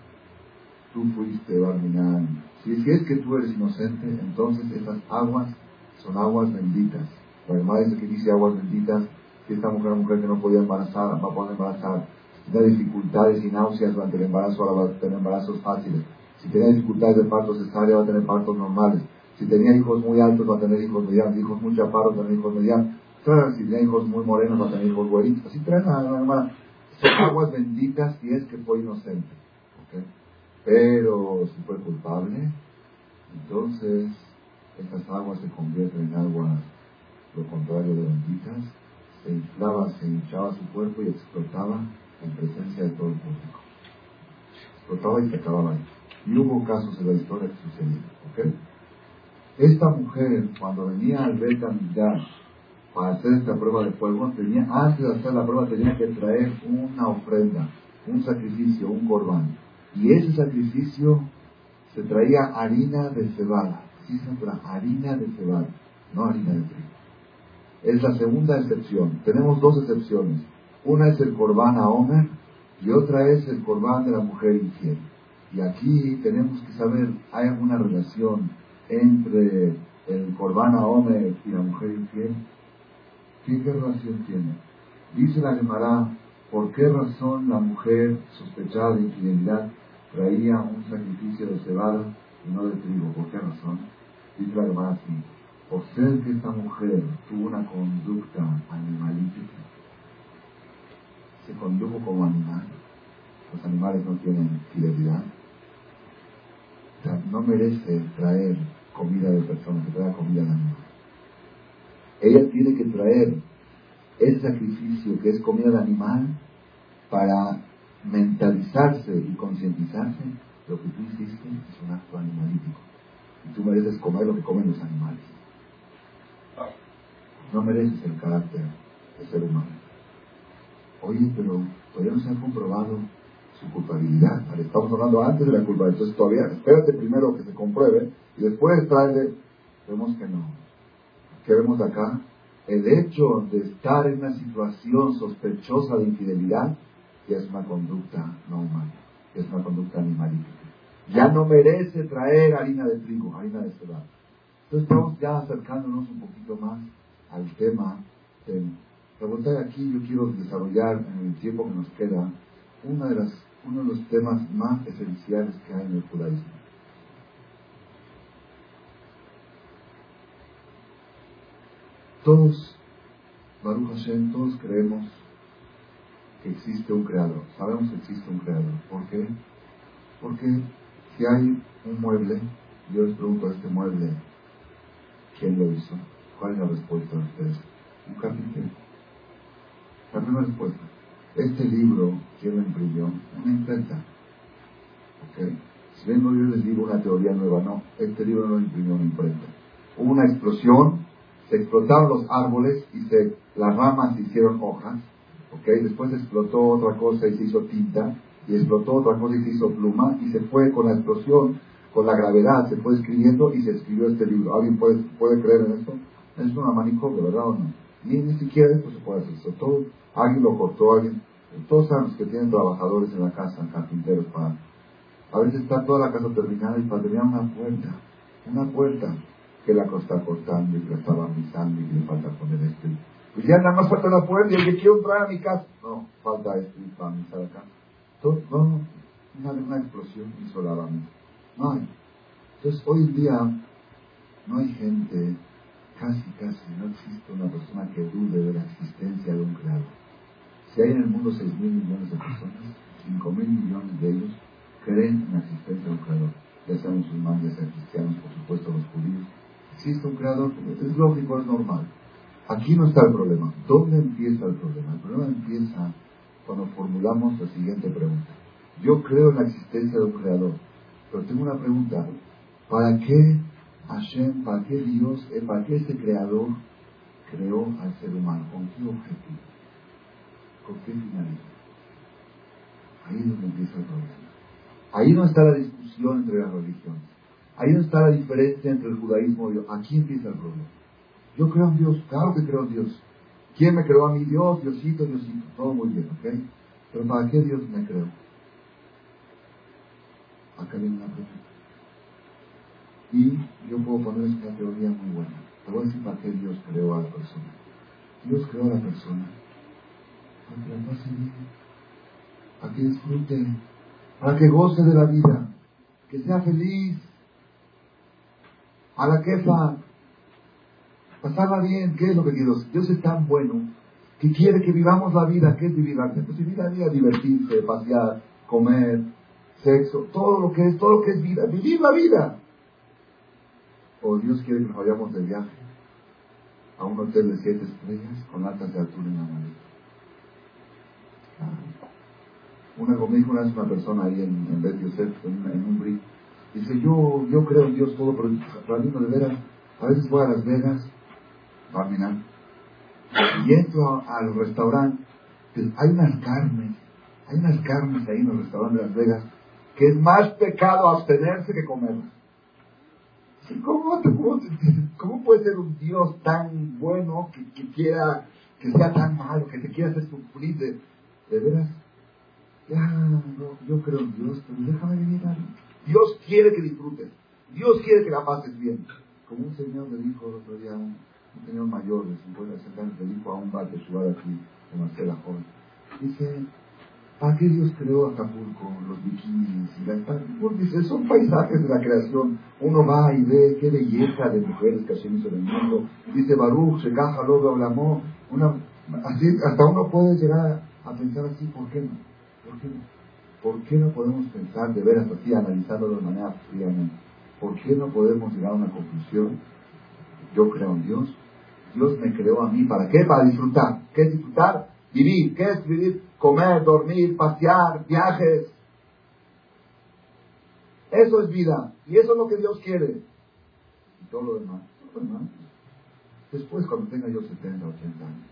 tú fuiste Barminan, si, si es que tú eres inocente, entonces esas aguas son aguas benditas. La madre dice que dice aguas benditas, si esta mujer una mujer que no podía embarazar, va a poder embarazar, si tenía dificultades y náuseas durante el embarazo, ahora va a tener embarazos fáciles. Si tenía dificultades de parto cesárea, va a tener partos normales. Si tenía hijos muy altos, va a tener hijos medianos. Hijos muy chaparros, va a tener hijos medianos. Si tenía hijos muy morenos, va a tener hijos güeritos. Así traen a la hermana. Son aguas benditas si es que fue inocente. Pero si fue culpable, entonces estas aguas se convierten en aguas lo contrario de benditas, se inflaba, se hinchaba su cuerpo y explotaba en presencia de todo el público. Explotaba y se acababa ahí. Y hubo casos en la historia que sucedieron. Esta mujer, cuando venía al ya para hacer esta prueba de fuego, tenía, antes de hacer la prueba tenía que traer una ofrenda, un sacrificio, un corbán. Y ese sacrificio se traía harina de cebada. Sí, se harina de cebada, no harina de trigo. Es la segunda excepción. Tenemos dos excepciones. Una es el corbán a Homer y otra es el corbán de la mujer infiel. Y aquí tenemos que saber, ¿hay alguna relación entre el corbán a Homer y la mujer infiel? ¿Qué, relación tiene? Dice la Gemara, ¿por qué razón la mujer sospechada de infidelidad traía un sacrificio de cebada y no de trigo? ¿Por qué razón? Dice la Gemara así, por ser que esta mujer tuvo una conducta animalítica, se condujo como animal, los animales no tienen fidelidad, no merece traer comida de persona, que traiga comida de animal. Ella tiene que traer el sacrificio que es comida de animal para mentalizarse y concientizarse lo que tú hiciste es un acto animalítico. Y tú mereces comer lo que comen los animales. No mereces el carácter de ser humano. Oye, pero todavía no se ha comprobado su culpabilidad. Estamos hablando antes de la culpa. Entonces todavía, espérate primero que se compruebe y después traerle. Vemos que no. ¿Qué vemos acá? El hecho de estar en una situación sospechosa de infidelidad ya es una conducta no humana, es una conducta animalística. Ya no merece traer harina de trigo, harina de cebada. Entonces estamos ya acercándonos un poquito más al tema del... de aquí yo quiero desarrollar en el tiempo que nos queda una de las, uno de los temas más esenciales que hay en el judaísmo. Todos, Baruch Hashem, todos creemos que existe un creador. Sabemos que existe un creador. ¿Por qué? Porque si hay un mueble, yo les pregunto a este mueble, ¿quién lo hizo? ¿Cuál es la respuesta de ustedes? Un carpintero. La primera respuesta. Este libro, ¿quién lo imprimió? Una imprenta. ¿Ok? Si vengo yo les digo una teoría nueva, no, este libro no imprimió una imprenta. Hubo una explosión, se explotaron los árboles y se, las ramas se hicieron hojas, ¿ok? Después explotó otra cosa y se hizo tinta, y explotó otra cosa y se hizo pluma, y se fue con la explosión, con la gravedad, se fue escribiendo y se escribió este libro. ¿Alguien puede, puede creer en esto? Es una manicomio, ¿verdad o no? Ni, ni siquiera esto se puede hacer. Todo, alguien lo cortó, alguien. Todos sabemos que tienen trabajadores en la casa, carpinteros, para. A veces está toda la casa terminada y para una puerta, una puerta que la está cortando y que la está barnizando y que le falta poner esto. Pues ya nada más falta la puerta y que quiero entrar a mi casa. No, falta esto y barnizar acá. Todo, no, una, una explosión hizo. No hay. Entonces hoy en día no hay gente casi, casi, no existe una persona que dude de la existencia de un creador. Si hay en el mundo 6 mil millones de personas, 5 mil millones de ellos creen en la existencia de un creador, ya sean musulmanes, ya sean cristianos, por supuesto los judíos. Existe un creador, es lógico, es normal. Aquí no está el problema. ¿Dónde empieza el problema? El problema empieza cuando formulamos la siguiente pregunta. Yo creo en la existencia de un creador, pero tengo una pregunta. ¿Para qué Hashem, para qué Dios, eh, para qué ese creador creó al ser humano? ¿Con qué objetivo? ¿Con qué finalidad? Ahí es donde empieza el problema. Ahí no está la discusión entre las religiones. Ahí no está la diferencia entre el judaísmo y Dios. Aquí empieza el problema. Yo creo en Dios, claro que creo en Dios. ¿Quién me creó a mí? Dios, Diosito, Diosito. Todo muy bien, ¿ok? Pero ¿para qué Dios me creó? Acá viene una pregunta. Y yo puedo poner una teoría muy buena. Te voy a decir para qué Dios creó a la persona. Dios creó a la persona para que disfrute, para que goce de la vida, que sea feliz. A la quefa, pasarla bien, ¿qué es lo que Dios? Es tan bueno que quiere que vivamos la vida. ¿Qué es vivir la vida? Pues vivir la vida, divertirse, pasear, comer, sexo, todo lo que es, todo lo que es vida, vivir la vida. O Dios quiere que nos vayamos de viaje a un hotel de siete estrellas con alta temperatura en la maleta. Una, conmigo una vez una persona ahí en, en Bet Yosef, en, un brick, dice, yo, yo creo en Dios todo, pero Rabino, de veras, a veces voy a Las Vegas, mirar, y entro al restaurante, hay unas carnes, hay unas carnes ahí en el restaurante de Las Vegas, que es más pecado abstenerse que comerlas. ¿Cómo, cómo, cómo, puede ser un Dios tan bueno que, que, quiera, que sea tan malo, que te quiera hacer sufrir de, de veras? Ya, no, yo creo en Dios, pero déjame vivir Dios quiere que disfrutes. Dios quiere que la pases bien. Como un señor me dijo el otro día, un, señor mayor de 50, 60 años, le dijo a un bate ciudad aquí, en Marcela Joven. Dice, ¿para qué Dios creó Acapulco, los bikinis y la pues dice, son paisajes de la creación. Uno va y ve qué belleza de mujeres que hacen hizo en el mundo. Dice Baruch, se caja, luego hablamos. Una, así, hasta uno puede llegar a pensar así, ¿por qué no? ¿Por qué no? ¿Por qué no podemos pensar de veras así, analizándolo de manera fríamente? ¿Por qué no podemos llegar a una conclusión? Yo creo en Dios. Dios me creó a mí. ¿Para qué? Para disfrutar. ¿Qué es disfrutar? Vivir. ¿Qué es vivir? Comer, dormir, pasear, viajes. Eso es vida. Y eso es lo que Dios quiere. Y todo lo demás. Todo lo demás. Después, cuando tenga yo 70, 80 años,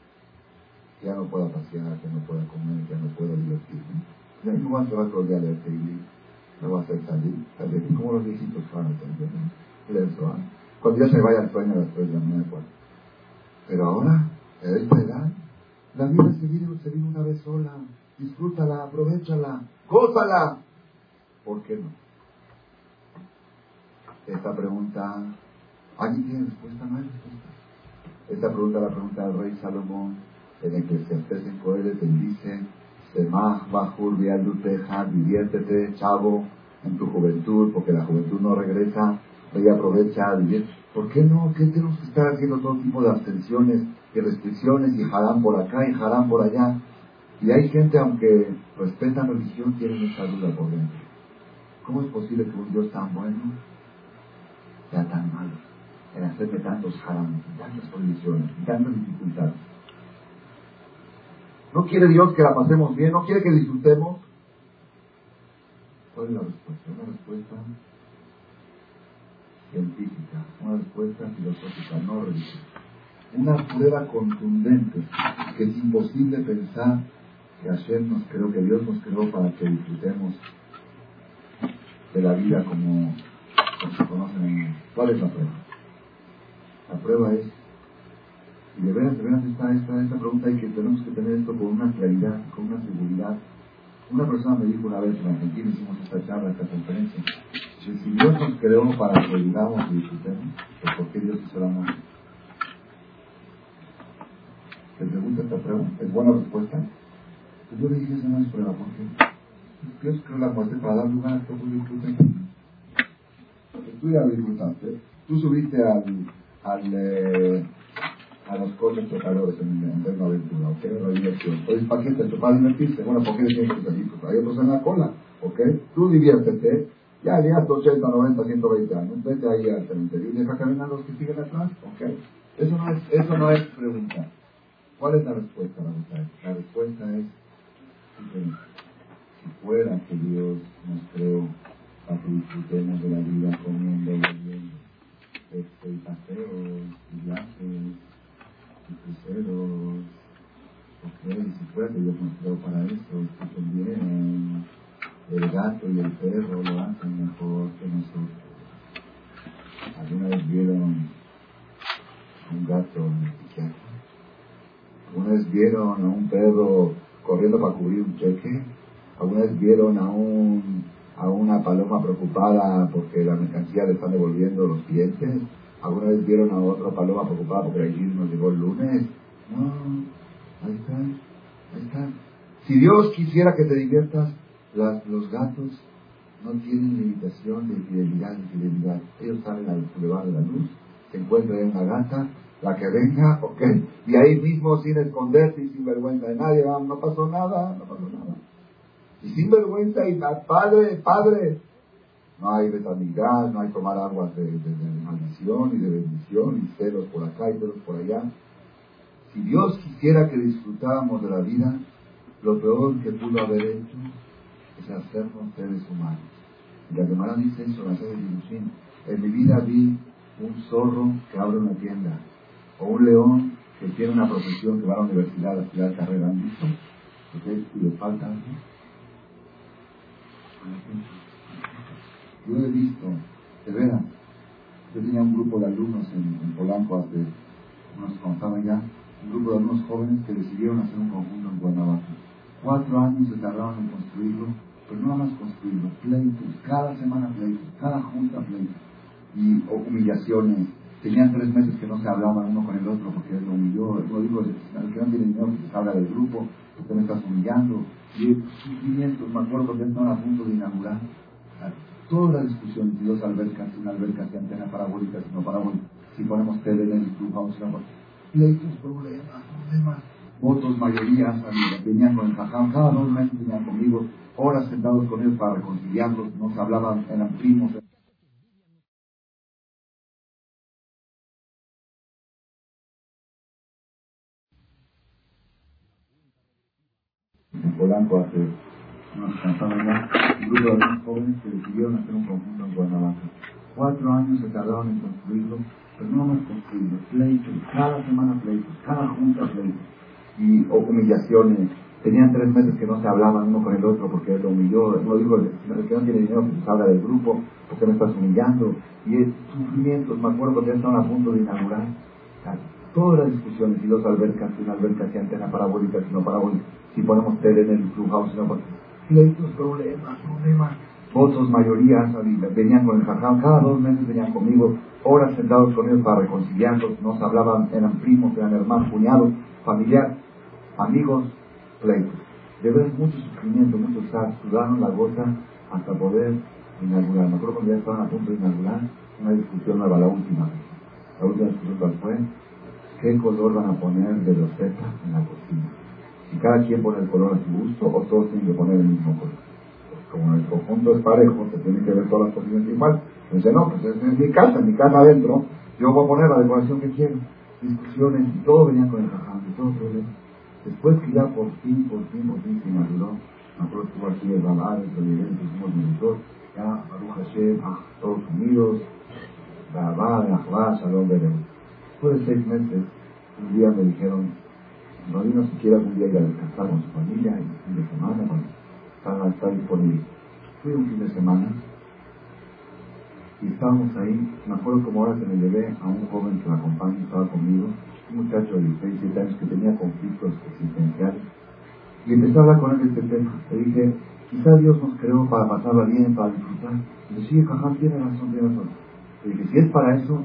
ya no pueda pasear, ya no pueda comer, ya no pueda divertirme. Ya no voy a todo el día a leer me voy a hacer salir, salir como los viejitos van a leer Cuando ya se vaya al sueño después de la mañana, Pero ahora, en esta edad, la vida se vive, se vive una vez sola. Disfrútala, aprovechala, gózala. ¿Por qué no? Esta pregunta, ¿alguien tiene respuesta? No hay respuesta. Esta pregunta la pregunta del rey Salomón en el que se en Coelet, él dice, Semach, Bajur, Vialduteja, diviértete, chavo, en tu juventud, porque la juventud no regresa, ella aprovecha a vivir. ¿Por qué no? ¿Qué tenemos que estar haciendo todo tipo de abstenciones y restricciones y jarán por acá y jarán por allá? Y hay gente, aunque respetan religión, tienen esa duda por dentro. ¿Cómo es posible que un Dios tan bueno sea tan malo en hacerme tantos haram, tantas prohibiciones, tantas dificultades? ¿No quiere Dios que la pasemos bien? ¿No quiere que disfrutemos? ¿Cuál es la respuesta? Una respuesta científica, una respuesta filosófica, no religiosa. Una prueba contundente que es imposible pensar que ayer nos creó, que Dios nos creó para que disfrutemos de la vida como, se conocen en ¿Cuál es la prueba? La prueba es y de veras, de veras, esta, esta, esta pregunta hay que, tenemos que tener esto con una claridad, con una seguridad. Una persona me dijo una vez en Argentina, hicimos esta charla, esta conferencia, si Dios nos creó para que vivamos y disfrutemos, pues ¿por qué Dios hizo la muerte? ¿Te pregunta esta pregunta? ¿Es buena respuesta? Pues yo le dije, eso no es prueba, porque Dios creó la muerte para dar lugar a que todos disfruten. Tú ya disfrutaste. Tú subiste al, al eh, a los coches chocadores en, una aventura, ¿ok? La diversión. Oye, ¿para qué te para divertirse? Bueno, ¿por qué tienes que salir? Pues hay otros en la cola, ¿ok? Tú diviértete, ya llegaste 80, 90, 120 años, vete ahí al cementerio y deja caminar los que siguen atrás, ¿ok? Eso no es, eso no es pregunta. ¿Cuál es la respuesta? La, la respuesta es, si fuera que Dios nos creó para que disfrutemos de la vida comiendo y bebiendo, este, paseos, viajes, cruceros. Ok, si que Dios nos creó para eso, escuchen bien. El gato y el perro lo hacen mejor que nosotros. ¿Alguna vez vieron un gato en el psiquiatra? ¿Alguna vez vieron a un perro corriendo para cubrir un cheque? ¿Alguna vez vieron a un a una paloma preocupada porque la mercancía le están devolviendo los clientes? ¿Alguna vez vieron a otra paloma preocupada porque el nos llegó el lunes? No, ahí están, ahí están. Si Dios quisiera que te diviertas, los gatos no tienen limitación de fidelidad y fidelidad. Ellos salen al boulevard de la luz, se encuentran en una gata, la que venga, ok, y ahí mismo sin esconderse y sin vergüenza de nadie, no pasó nada, no pasó nada. Y sin vergüenza y padre, padre, no hay besamigás, no hay tomar aguas de, maldición y de bendición y celos por acá y celos por allá. Si Dios quisiera que disfrutáramos de la vida, lo peor que pudo haber hecho es hacernos seres humanos. Y la Gemara dice eso, la de Yerushin. En mi vida vi un zorro que abre una tienda, o un león que tiene una profesión que va a la universidad a estudiar carrera. ¿Han visto? Y le falta. Yo he visto, de veras, yo tenía un grupo de alumnos en, Polanco hace unos, cuando ya, un grupo de alumnos jóvenes que decidieron hacer un conjunto en Guanajuato. Cuatro años se tardaron en construirlo, pero no más construirlo, pleitos, cada semana pleitos, cada junta pleitos, y humillaciones. Tenían tres meses que no se hablaban uno con el otro porque él lo humilló. Yo digo, al que no tiene dinero, se habla del grupo, porque me estás humillando. Y sufrimientos, me acuerdo que estaban a punto de inaugurar todas las discusiones, si dos albercas, una alberca, si antena parabólica, si no parabólica, si ponemos tele en el club, vamos a pleitos, problemas, problemas, votos, mayorías, venían con el jajam, cada dos meses venían conmigo, horas sentados con ellos para reconciliarlos, no se hablaban, eran primos. Polanco hace unos un grupo de jóvenes que decidieron hacer un conjunto en Guanajuato. Cuatro años se tardaron en construirlo, pero no hemos construido. Pleitos, cada semana pleitos, cada junta pleitos. Y o humillaciones. Tenían tres meses que no se hablaban uno con el otro porque él lo humilló. No digo, el que no tiene dinero que se salga del grupo porque me estás humillando. Y es sufrimientos. Me acuerdo que ya estaban a punto de inaugurar. Todas las discusiones, si dos albercas, si una alberca, si antena parabólica, si no parabólica, si ponemos tele en el clubhouse, no pleitos, problemas, problemas, votos, mayorías, venían con el jajam, cada dos meses venían conmigo, horas sentados con ellos para reconciliarlos, nos hablaban, eran primos, eran hermanos, cuñados, familiares, amigos, pleitos. De mucho sufrimiento, mucho estar, sudaron la gota hasta poder inaugurar. Me acuerdo cuando ya estaban a punto de inaugurar, una discusión nueva, la última. La última discusión fue, ¿qué color van a poner de los en la cocina? Si cada quien pone el color a su gusto o todos tienen que poner el mismo color. Pues como el conjunto es parejo, se tiene que ver todas las posiciones igual. Entonces, no, pues es en mi casa, en mi casa adentro, yo voy a poner la decoración que quiero. Discusiones, y todo venía con el jajam, y todo problema. Después que ya por fin, por fin, por fin se inauguró, me acuerdo estuvo aquí el Rabar, el presidente, hicimos monitor, ya, Baruch Hashem, ah, todos unidos, Rabar, Ahvá, Shalom, Berem. Después de seis meses, un día me dijeron, no vino siquiera un día a descansar con su familia un fin de semana cuando está, disponible. Fui un fin de semana y estábamos ahí, me acuerdo como ahora que me llevé a un joven que me acompaña, estaba conmigo, un muchacho de 16, 17 años que tenía conflictos existenciales, y empecé a hablar con él de este tema. Le dije, quizá Dios nos creó para pasarla bien, para disfrutar. Y le dije, jajá, tiene razón, tiene razón. Le dije, si es para eso,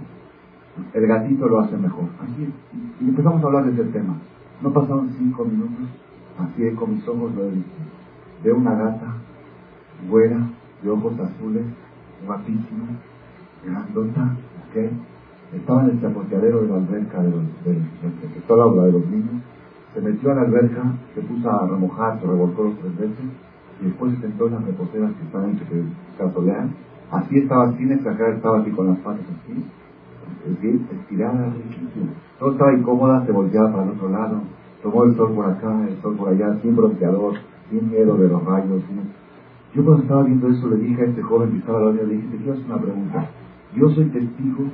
el gatito lo hace mejor. Así, y empezamos a hablar de ese tema. No pasaron cinco minutos, así con mis ojos lo he visto. Veo una gata, buena, de ojos azules, guapísima, grandota, ¿ok? Estaba en el chapoteadero de la alberca de los, del, aula de los niños, se metió a la alberca, se puso a remojar, se revolcó los tres veces, y después se sentó en las reposeras que estaban que se casolean. Así estaba, sin exagerar, estaba aquí con las patas así, estirada, riquísima. No estaba incómoda, se volteaba para el otro lado, tomó el sol por acá, el sol por allá, sin bronceador, sin miedo de los rayos. Yo cuando estaba viendo eso le dije a este joven que estaba al lado, le dije, te quiero hacer una pregunta. Yo soy testigo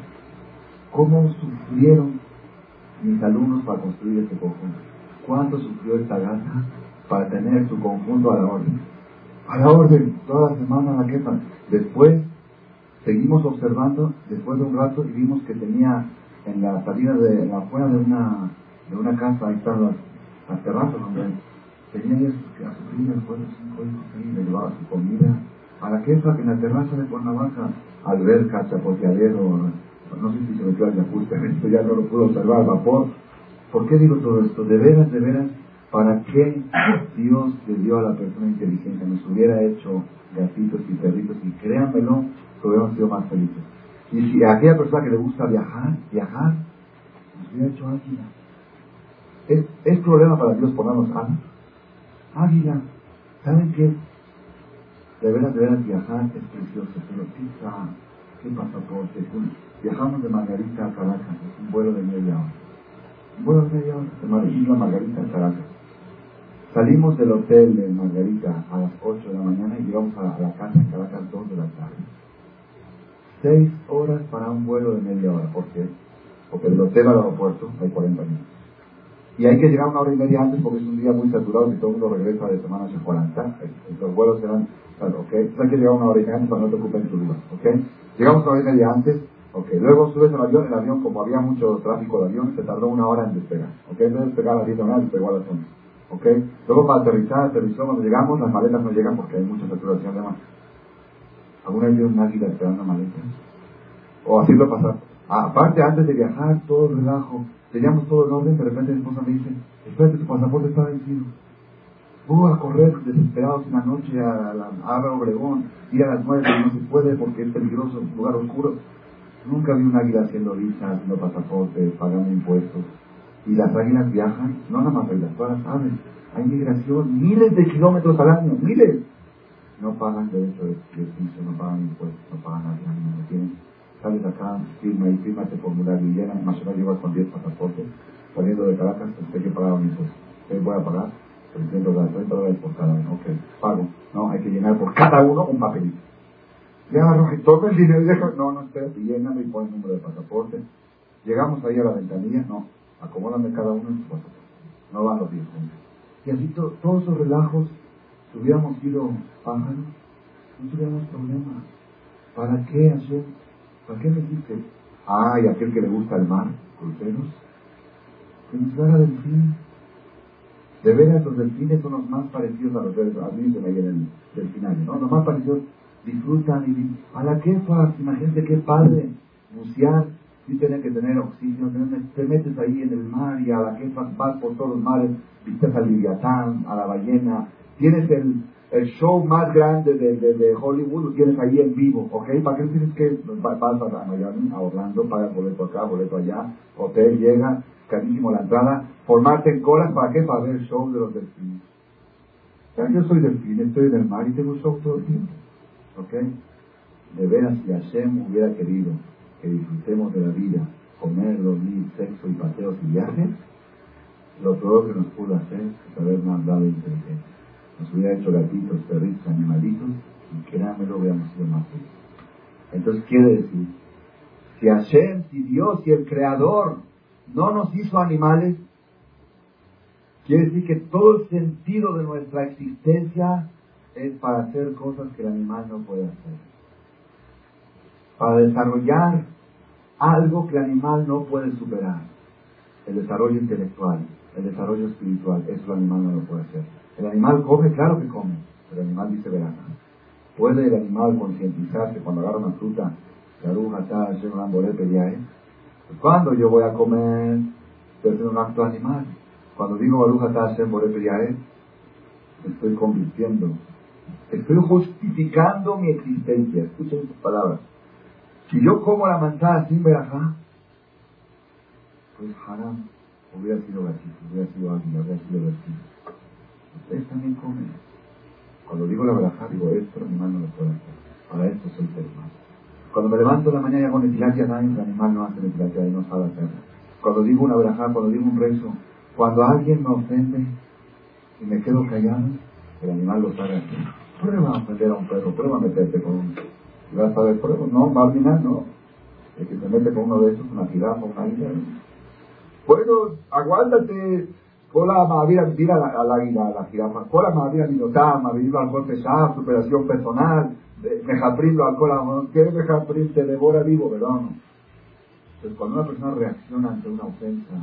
cómo sufrieron mis alumnos para construir este conjunto. ¿Cuánto sufrió esta gata para tener su conjunto a la orden? A la orden, toda la semana la quepa. Después Seguimos observando después de un rato y vimos que tenía en la salida de en la afuera de una de una casa, ahí están las, las terrazas donde tenía que a su hija después de cinco hijos ahí, le llevaba su comida. A la queja que en la terraza de Cuernavaca, alberca, chapoteadero, no sé si se metió al Yakut, *laughs* esto ya no lo pudo observar, vapor. ¿Por qué digo todo esto? De veras, de veras, ¿para qué Dios le dio a la persona inteligente? Nos hubiera hecho gatitos y perritos y créanmelo, sido más felices. Y si a aquella persona que le gusta viajar, viajar, nos hubiera hecho águila. ¿Es, ¿Es problema para Dios ponernos alas? Águila. ¿Saben qué? De veras, de veras, viajar es precioso, pero quizá, qué pasaporte. Viajamos de Margarita a Caracas, es un vuelo de media hora. Un vuelo de media hora, de Margarita, Margarita a Caracas. Salimos del hotel de Margarita a las 8 de la mañana y llegamos a la casa en Caracas a las 2 de la tarde. Seis horas para un vuelo de media hora. ¿Por qué? Porque del hotel al aeropuerto hay 40 minutos. Y hay que llegar una hora y media antes porque es un día muy saturado y todo el mundo regresa de Semana San 40. Los vuelos serán, claro, ¿ok? Hay que llegar una hora y media antes para no te ocupen tu lugar, ¿ok? Llegamos una hora y media antes, ¿ok? Luego subes al avión, el avión, como había mucho tráfico de avión, se tardó una hora en despegar, ¿ok? Entonces despegar a las 10 de la mañana, despegó a las 11, ¿ok? Luego para aterrizar, aterrizó, cuando llegamos, las maletas no llegan porque hay mucha saturación de más. ¿Alguna vez un águila esperando maletas? O haciendo pasar. aparte, antes de viajar, todo el relajo, teníamos todo en orden, de repente mi esposa me dice, espérate, tu pasaporte está vencido. Voy a correr desesperados una noche a la Abra Obregón, ir a las nueve, no se puede porque es peligroso, un lugar oscuro. Nunca vi un águila haciendo visa, haciendo pasaporte, pagando impuestos. Y las águilas viajan, no nada más águilas, todas las aves. Hay migración, miles de kilómetros al año, miles. No pagan derecho de, piso, no pagan impuestos, no pagan nada, no tienen sales acá, firma y firma este formulario y llena, más o menos llevas con 10 pasaportes, saliendo de Caracas, usted que un impuesto. Usted voy a pagar 300 dólares, 30 dólares por cada uno, ok, pago. No, hay que llenar por cada uno un papelito. Ya agarro todo el dinero no, no, espérate, lléname y pon el número de pasaporte. Llegamos ahí a la ventanilla, no, acomódame cada uno en su pasaporte. No van los 10 juntos. Y así todos esos relajos, si hubiéramos sido pájaros, no tuviéramos problema. ¿Para qué hacer ¿Para qué dice? Ay, aquel que le gusta el mar, cruceros, que nos haga delfín. De veras, los delfines son los más parecidos a los dicen ahí en el delfinario, ¿no? Los más parecidos disfrutan y a la quefa, imagínate qué padre, bucear, y tener que tener oxígeno, te metes ahí en el mar y a la quefa vas por todos los mares, vistas al Liviatán, a la ballena, tienes el, el show más grande de, de, Hollywood lo tienes ahí en vivo, ¿ok? ¿Para qué tienes que vas a Miami, a Orlando, pagas boleto acá, boleto allá, hotel, llega, carísimo la entrada, formarte en colas, ¿para qué? Para ver el show de los delfines. yo soy delfín, estoy en el mar y tengo un show todo el tiempo, ¿ok? De veras, si Hashem hubiera querido que disfrutemos de la vida, comer, dormir, sexo y paseos y viajes, lo peor que nos pudo hacer es haber mandado inteligencia nos hubiera hecho gatitos, perritos, animalitos, y que nada lo hubiéramos sido más felices. Entonces quiere decir, si Hashem, si Dios, si el Creador no nos hizo animales, quiere decir que todo el sentido de nuestra existencia es para hacer cosas que el animal no puede hacer. Para desarrollar algo que el animal no puede superar. El desarrollo intelectual, el desarrollo espiritual, eso el animal no lo puede hacer. El animal come, claro que come, pero el animal dice verá. ¿Puede el animal concientizarse cuando agarra una fruta? está haciendo una ¿eh? Pues cuando yo voy a comer, estoy haciendo un acto animal. Cuando digo haciendo ¿eh? me estoy convirtiendo. Estoy justificando mi existencia. Escuchen estas palabras. Si yo como la manzana sin verajá, pues haram, hubiera sido gatito, hubiera sido águila, hubiera sido vecino ustedes también comen. Cuando digo la braja, digo esto, el animal no lo puede hacer. Para esto soy ser humano. Cuando me levanto en la mañana y hago netilatia, el animal no hace netilatia y no sabe hacerla. Cuando digo una braja, cuando digo un rezo, cuando alguien me ofende y me quedo callado, el animal lo sabe hacer. Prueba a ofender a un perro, prueba a meterte con un... Y vas a ver, prueba, no, Marvina, no. El que se mete con uno de esos, una jirafa, una isla. Bueno, aguántate, Cola Mahavira, mira la águila, a la jirafa. Cola Mahavira Minotama, vivir alcohol pesado, superación personal, Mejaprim, lo alcohol, ¿qué Mejaprim? Te devora vivo, ¿verdad? Entonces, cuando una persona reacciona ante una ofensa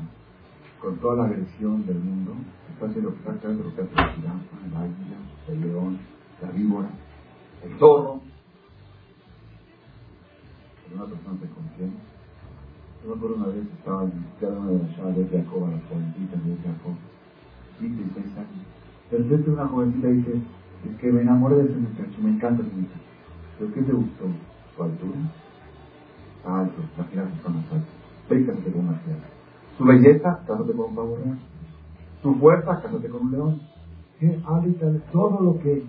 con toda la agresión del mundo, está haciendo exactamente lo que hace la jirafa, el águila, el león, la víbora, el toro. Cuando una persona se contiene, Yo me acuerdo una vez, estaba en cada una de las llaves de Jacob, a las jovencitas de Jacob, 15 y 6 años. De repente una jovencita dice, es que me enamoré de ese muchacho, me encanta ese muchacho. ¿Pero qué te gustó? ¿Su altura? Alto, las jirafa son más altas. Ve cásate con una jirafa. ¿Su belleza? Cásate con un pavo. ¿Su fuerza? Cásate con un león. ¿Qué hábitat? Todo lo que...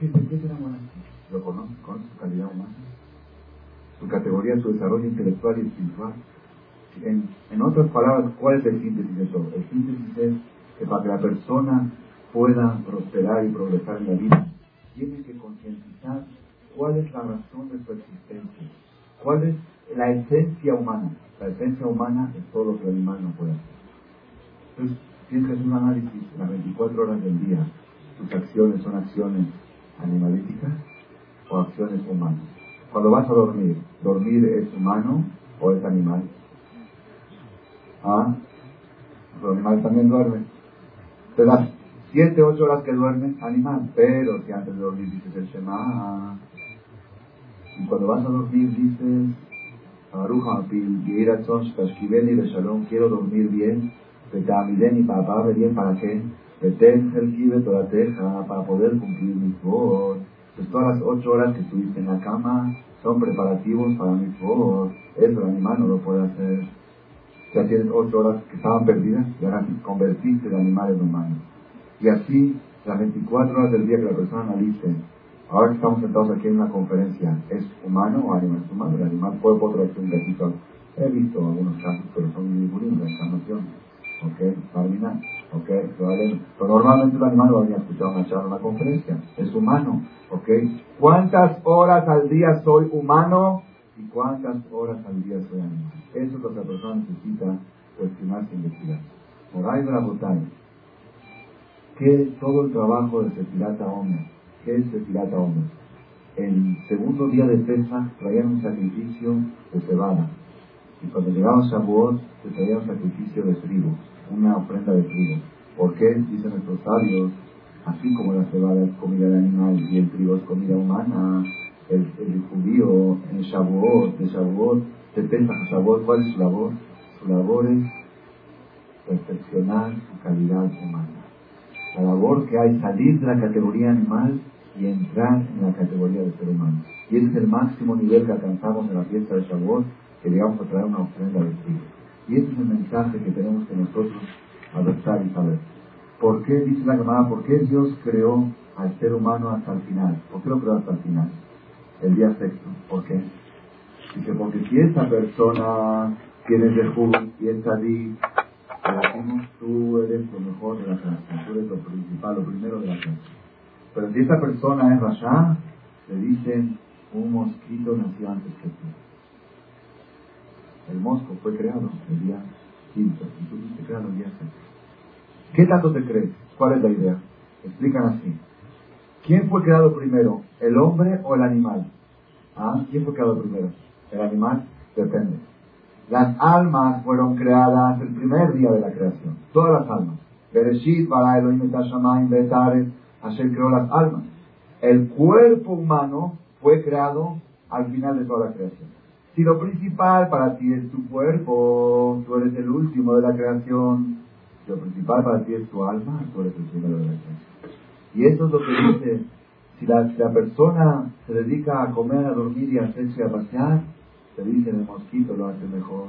¿Qué, ¿De qué te enamoraste? ¿Lo conoces? ¿Conoces su calidad humana? Su categoría, su desarrollo intelectual y espiritual. En, en otras palabras, ¿cuál es el síntesis de todo? El síntesis es que para que la persona pueda prosperar y progresar en la vida, tiene que concientizar cuál es la razón de su existencia, cuál es la esencia humana. La esencia humana es todo lo que el animal no puede hacer. Entonces, tienes que hacer un análisis las 24 horas del día. ¿Tus acciones son acciones animalísticas o acciones humanas? Cuando vas a dormir, ¿dormir es humano o es animal? ¿Ah? Los animales también duermen. Te das 7, 8 horas que duermes, animal. Pero si antes de dormir dices el Shema, y cuando vas a dormir dices, quiero dormir bien, y para bien, ¿para qué? el para poder cumplir mi voz. Pues todas las ocho horas que estuviste en la cama son preparativos para mi voz. Eso el animal no lo puede hacer. Ya tienes ocho horas que estaban perdidas y ahora convertiste de animal en humano. Y así, las 24 horas del día que la persona analice, ahora que estamos sentados aquí en una conferencia, ¿es humano o animal? Es humano, el animal puede poder un gatito. He visto algunos casos, pero son muy de encarnación. ¿Ok? Terminar. ¿Ok? Pero normalmente el animal no había escuchado una charla, una conferencia. Es humano. ¿Ok? ¿Cuántas horas al día soy humano? ¿Y cuántas horas al día soy? Eso es lo que la persona necesita cuestionarse y investigar. La botella que todo el trabajo de Sefirata Omer, ¿qué es Sefirata Omer? El segundo día de Pesach traían un sacrificio de cebada. Y cuando llegaba Shavuot, se traía un sacrificio de trigo, una ofrenda de trigo. ¿Por qué? Dicen nuestros sabios, así como la cebada es comida de animal y el trigo es comida humana, el, el judío en Shavuot, de Shavuot, de Pesach a Shavuot, ¿cuál es su labor? Su labor es perfeccionar su calidad humana la labor que hay salir de la categoría animal y entrar en la categoría de ser humano. Y ese es el máximo nivel que alcanzamos en la fiesta de Shavuot, que llegamos a traer una ofrenda de trigo. Y ese es el mensaje que tenemos que nosotros adoptar y saber. ¿Por qué, dice la llamada, por qué Dios creó al ser humano hasta el final? ¿Por qué lo creó hasta el final? El día sexto. ¿Por qué? Dice, porque si esa persona tiene de y es allí tú eres lo mejor de la clase, tú eres lo principal, lo primero de la clase. Pero si esta persona es Rasha, le dicen, un mosquito nació antes que tú. El mosco fue creado el día quinto, y tú fuiste creado el día sexto. ¿Qué tanto te crees? ¿Cuál es la idea? Explican así. ¿Quién fue creado primero, el hombre o el animal? ¿Ah? ¿Quién fue creado primero? ¿El animal? Depende. Las almas fueron creadas el primer día de la creación. Todas las almas. Bereshit, para Elohim, Tashamayim, Betares, Hashem creó las almas. El cuerpo humano fue creado al final de toda la creación. Si lo principal para ti es tu cuerpo, tú eres el último de la creación. Si lo principal para ti es tu alma, tú eres el primero de la creación. Y eso es lo que dice, si la, si la persona se dedica a comer, a dormir y a hacerse a pasear, te dicen el mosquito lo hace mejor.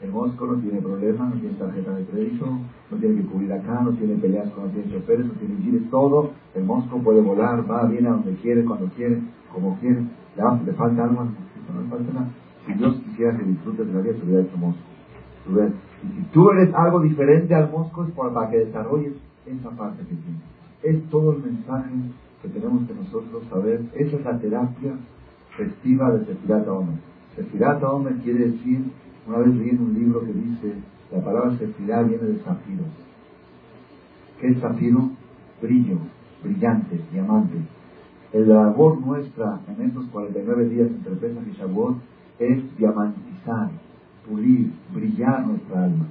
El mosco no tiene problemas, no tiene tarjeta de crédito, no tiene que cubrir acá, no tiene peleas con los choferes, no tiene gires, todo. El mosco puede volar, va, viene a donde quiere, cuando quiere, como quiere. Le, falta algo al mosquito, no le falta nada. Si Dios quisiera que disfrutes de la vida, te hubiera hecho mosco. Y si tú eres algo diferente al mosco, es para que desarrolles esa parte que tienes. Es todo el mensaje que tenemos que nosotros saber. Esa es la terapia festiva de Sefirata Hombre. Sefirata hombre quiere decir, una vez leí en un libro que dice, la palabra sefirá viene de zafiro. ¿Qué es zafiro? Brillo, brillante, diamante. El labor nuestra en estos 49 días entre Pesach y Shavuot es diamantizar, pulir, brillar nuestra alma,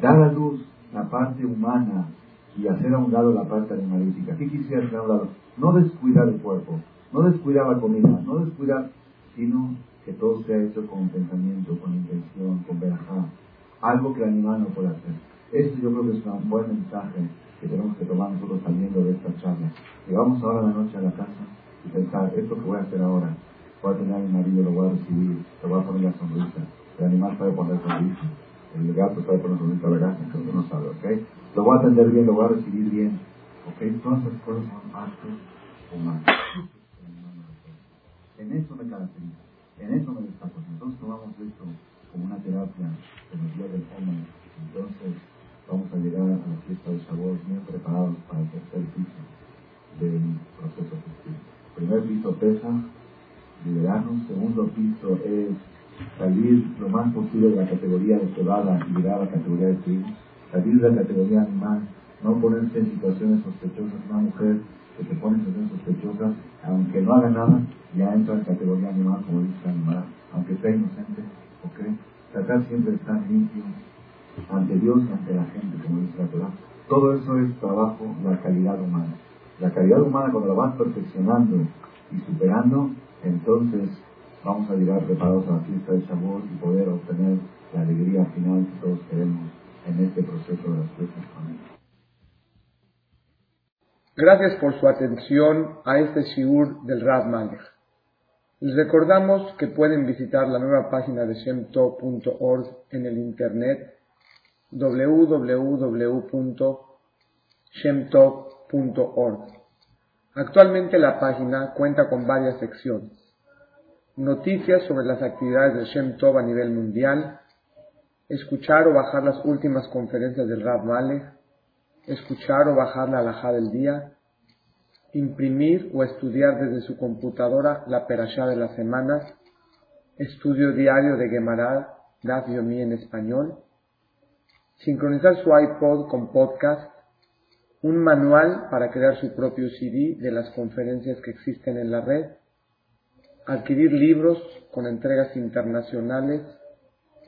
dar a luz la parte humana y hacer a un lado la parte animalística. ¿Qué quisiera hacer a un lado? No descuidar el cuerpo, no descuidar la comida, no descuidar, sino que todo sea hecho con pensamiento, con intención, con verajá. Algo que el animal no puede hacer. Eso yo creo que es un buen mensaje que tenemos que tomar nosotros saliendo de esta charla. Y vamos ahora a la noche a la casa y pensar, esto que voy a hacer ahora, voy a tener a mi marido, lo voy a recibir, le voy a poner la sonrisa. El animal sabe poner sonrisa. El gato sabe poner sonrisa la gata, que no sabe, ¿ok? Lo voy a atender bien, lo voy a recibir bien. ¿Ok? Todas esas cosas son actos humanos. En eso me caracteriza, en eso me destaco. Entonces tomamos esto como una terapia de los días del hombre. Entonces vamos a llegar a la fiesta de Shavuot bien preparados para el tercer piso del proceso festivo. Primer piso pesa, liberarnos. Segundo piso es salir lo más posible de la categoría de cebada y llegar a la categoría de trigo. Salir de la categoría animal, no ponerse en situaciones sospechosas. Una mujer que se pone en situaciones sospechosas, aunque no haga nada, ya entra en categoría animal, como dice animal, aunque sea inocente, ¿ok? Tratar siempre de estar limpio ante Dios y ante la gente, como dice la Torah. Todo eso es trabajo, la calidad humana. La calidad humana cuando la vas perfeccionando y superando, entonces vamos a llegar preparados a la fiesta de Shavuot y poder obtener la alegría final que todos queremos en este proceso de las fiestas. Amén. Gracias por su atención a este shiur del Rav Malech. Les recordamos que pueden visitar la nueva página de shemtov.org en el internet www.shemtov.org. Actualmente la página cuenta con varias secciones. Noticias sobre las actividades de Shem Tov a nivel mundial, escuchar o bajar las últimas conferencias del Malech, escuchar o bajar la alhaja del día, imprimir o estudiar desde su computadora la perashá de la semana, estudio diario de Gemara, Daf en español, sincronizar su iPod con podcast, un manual para crear su propio CD de las conferencias que existen en la red, adquirir libros con entregas internacionales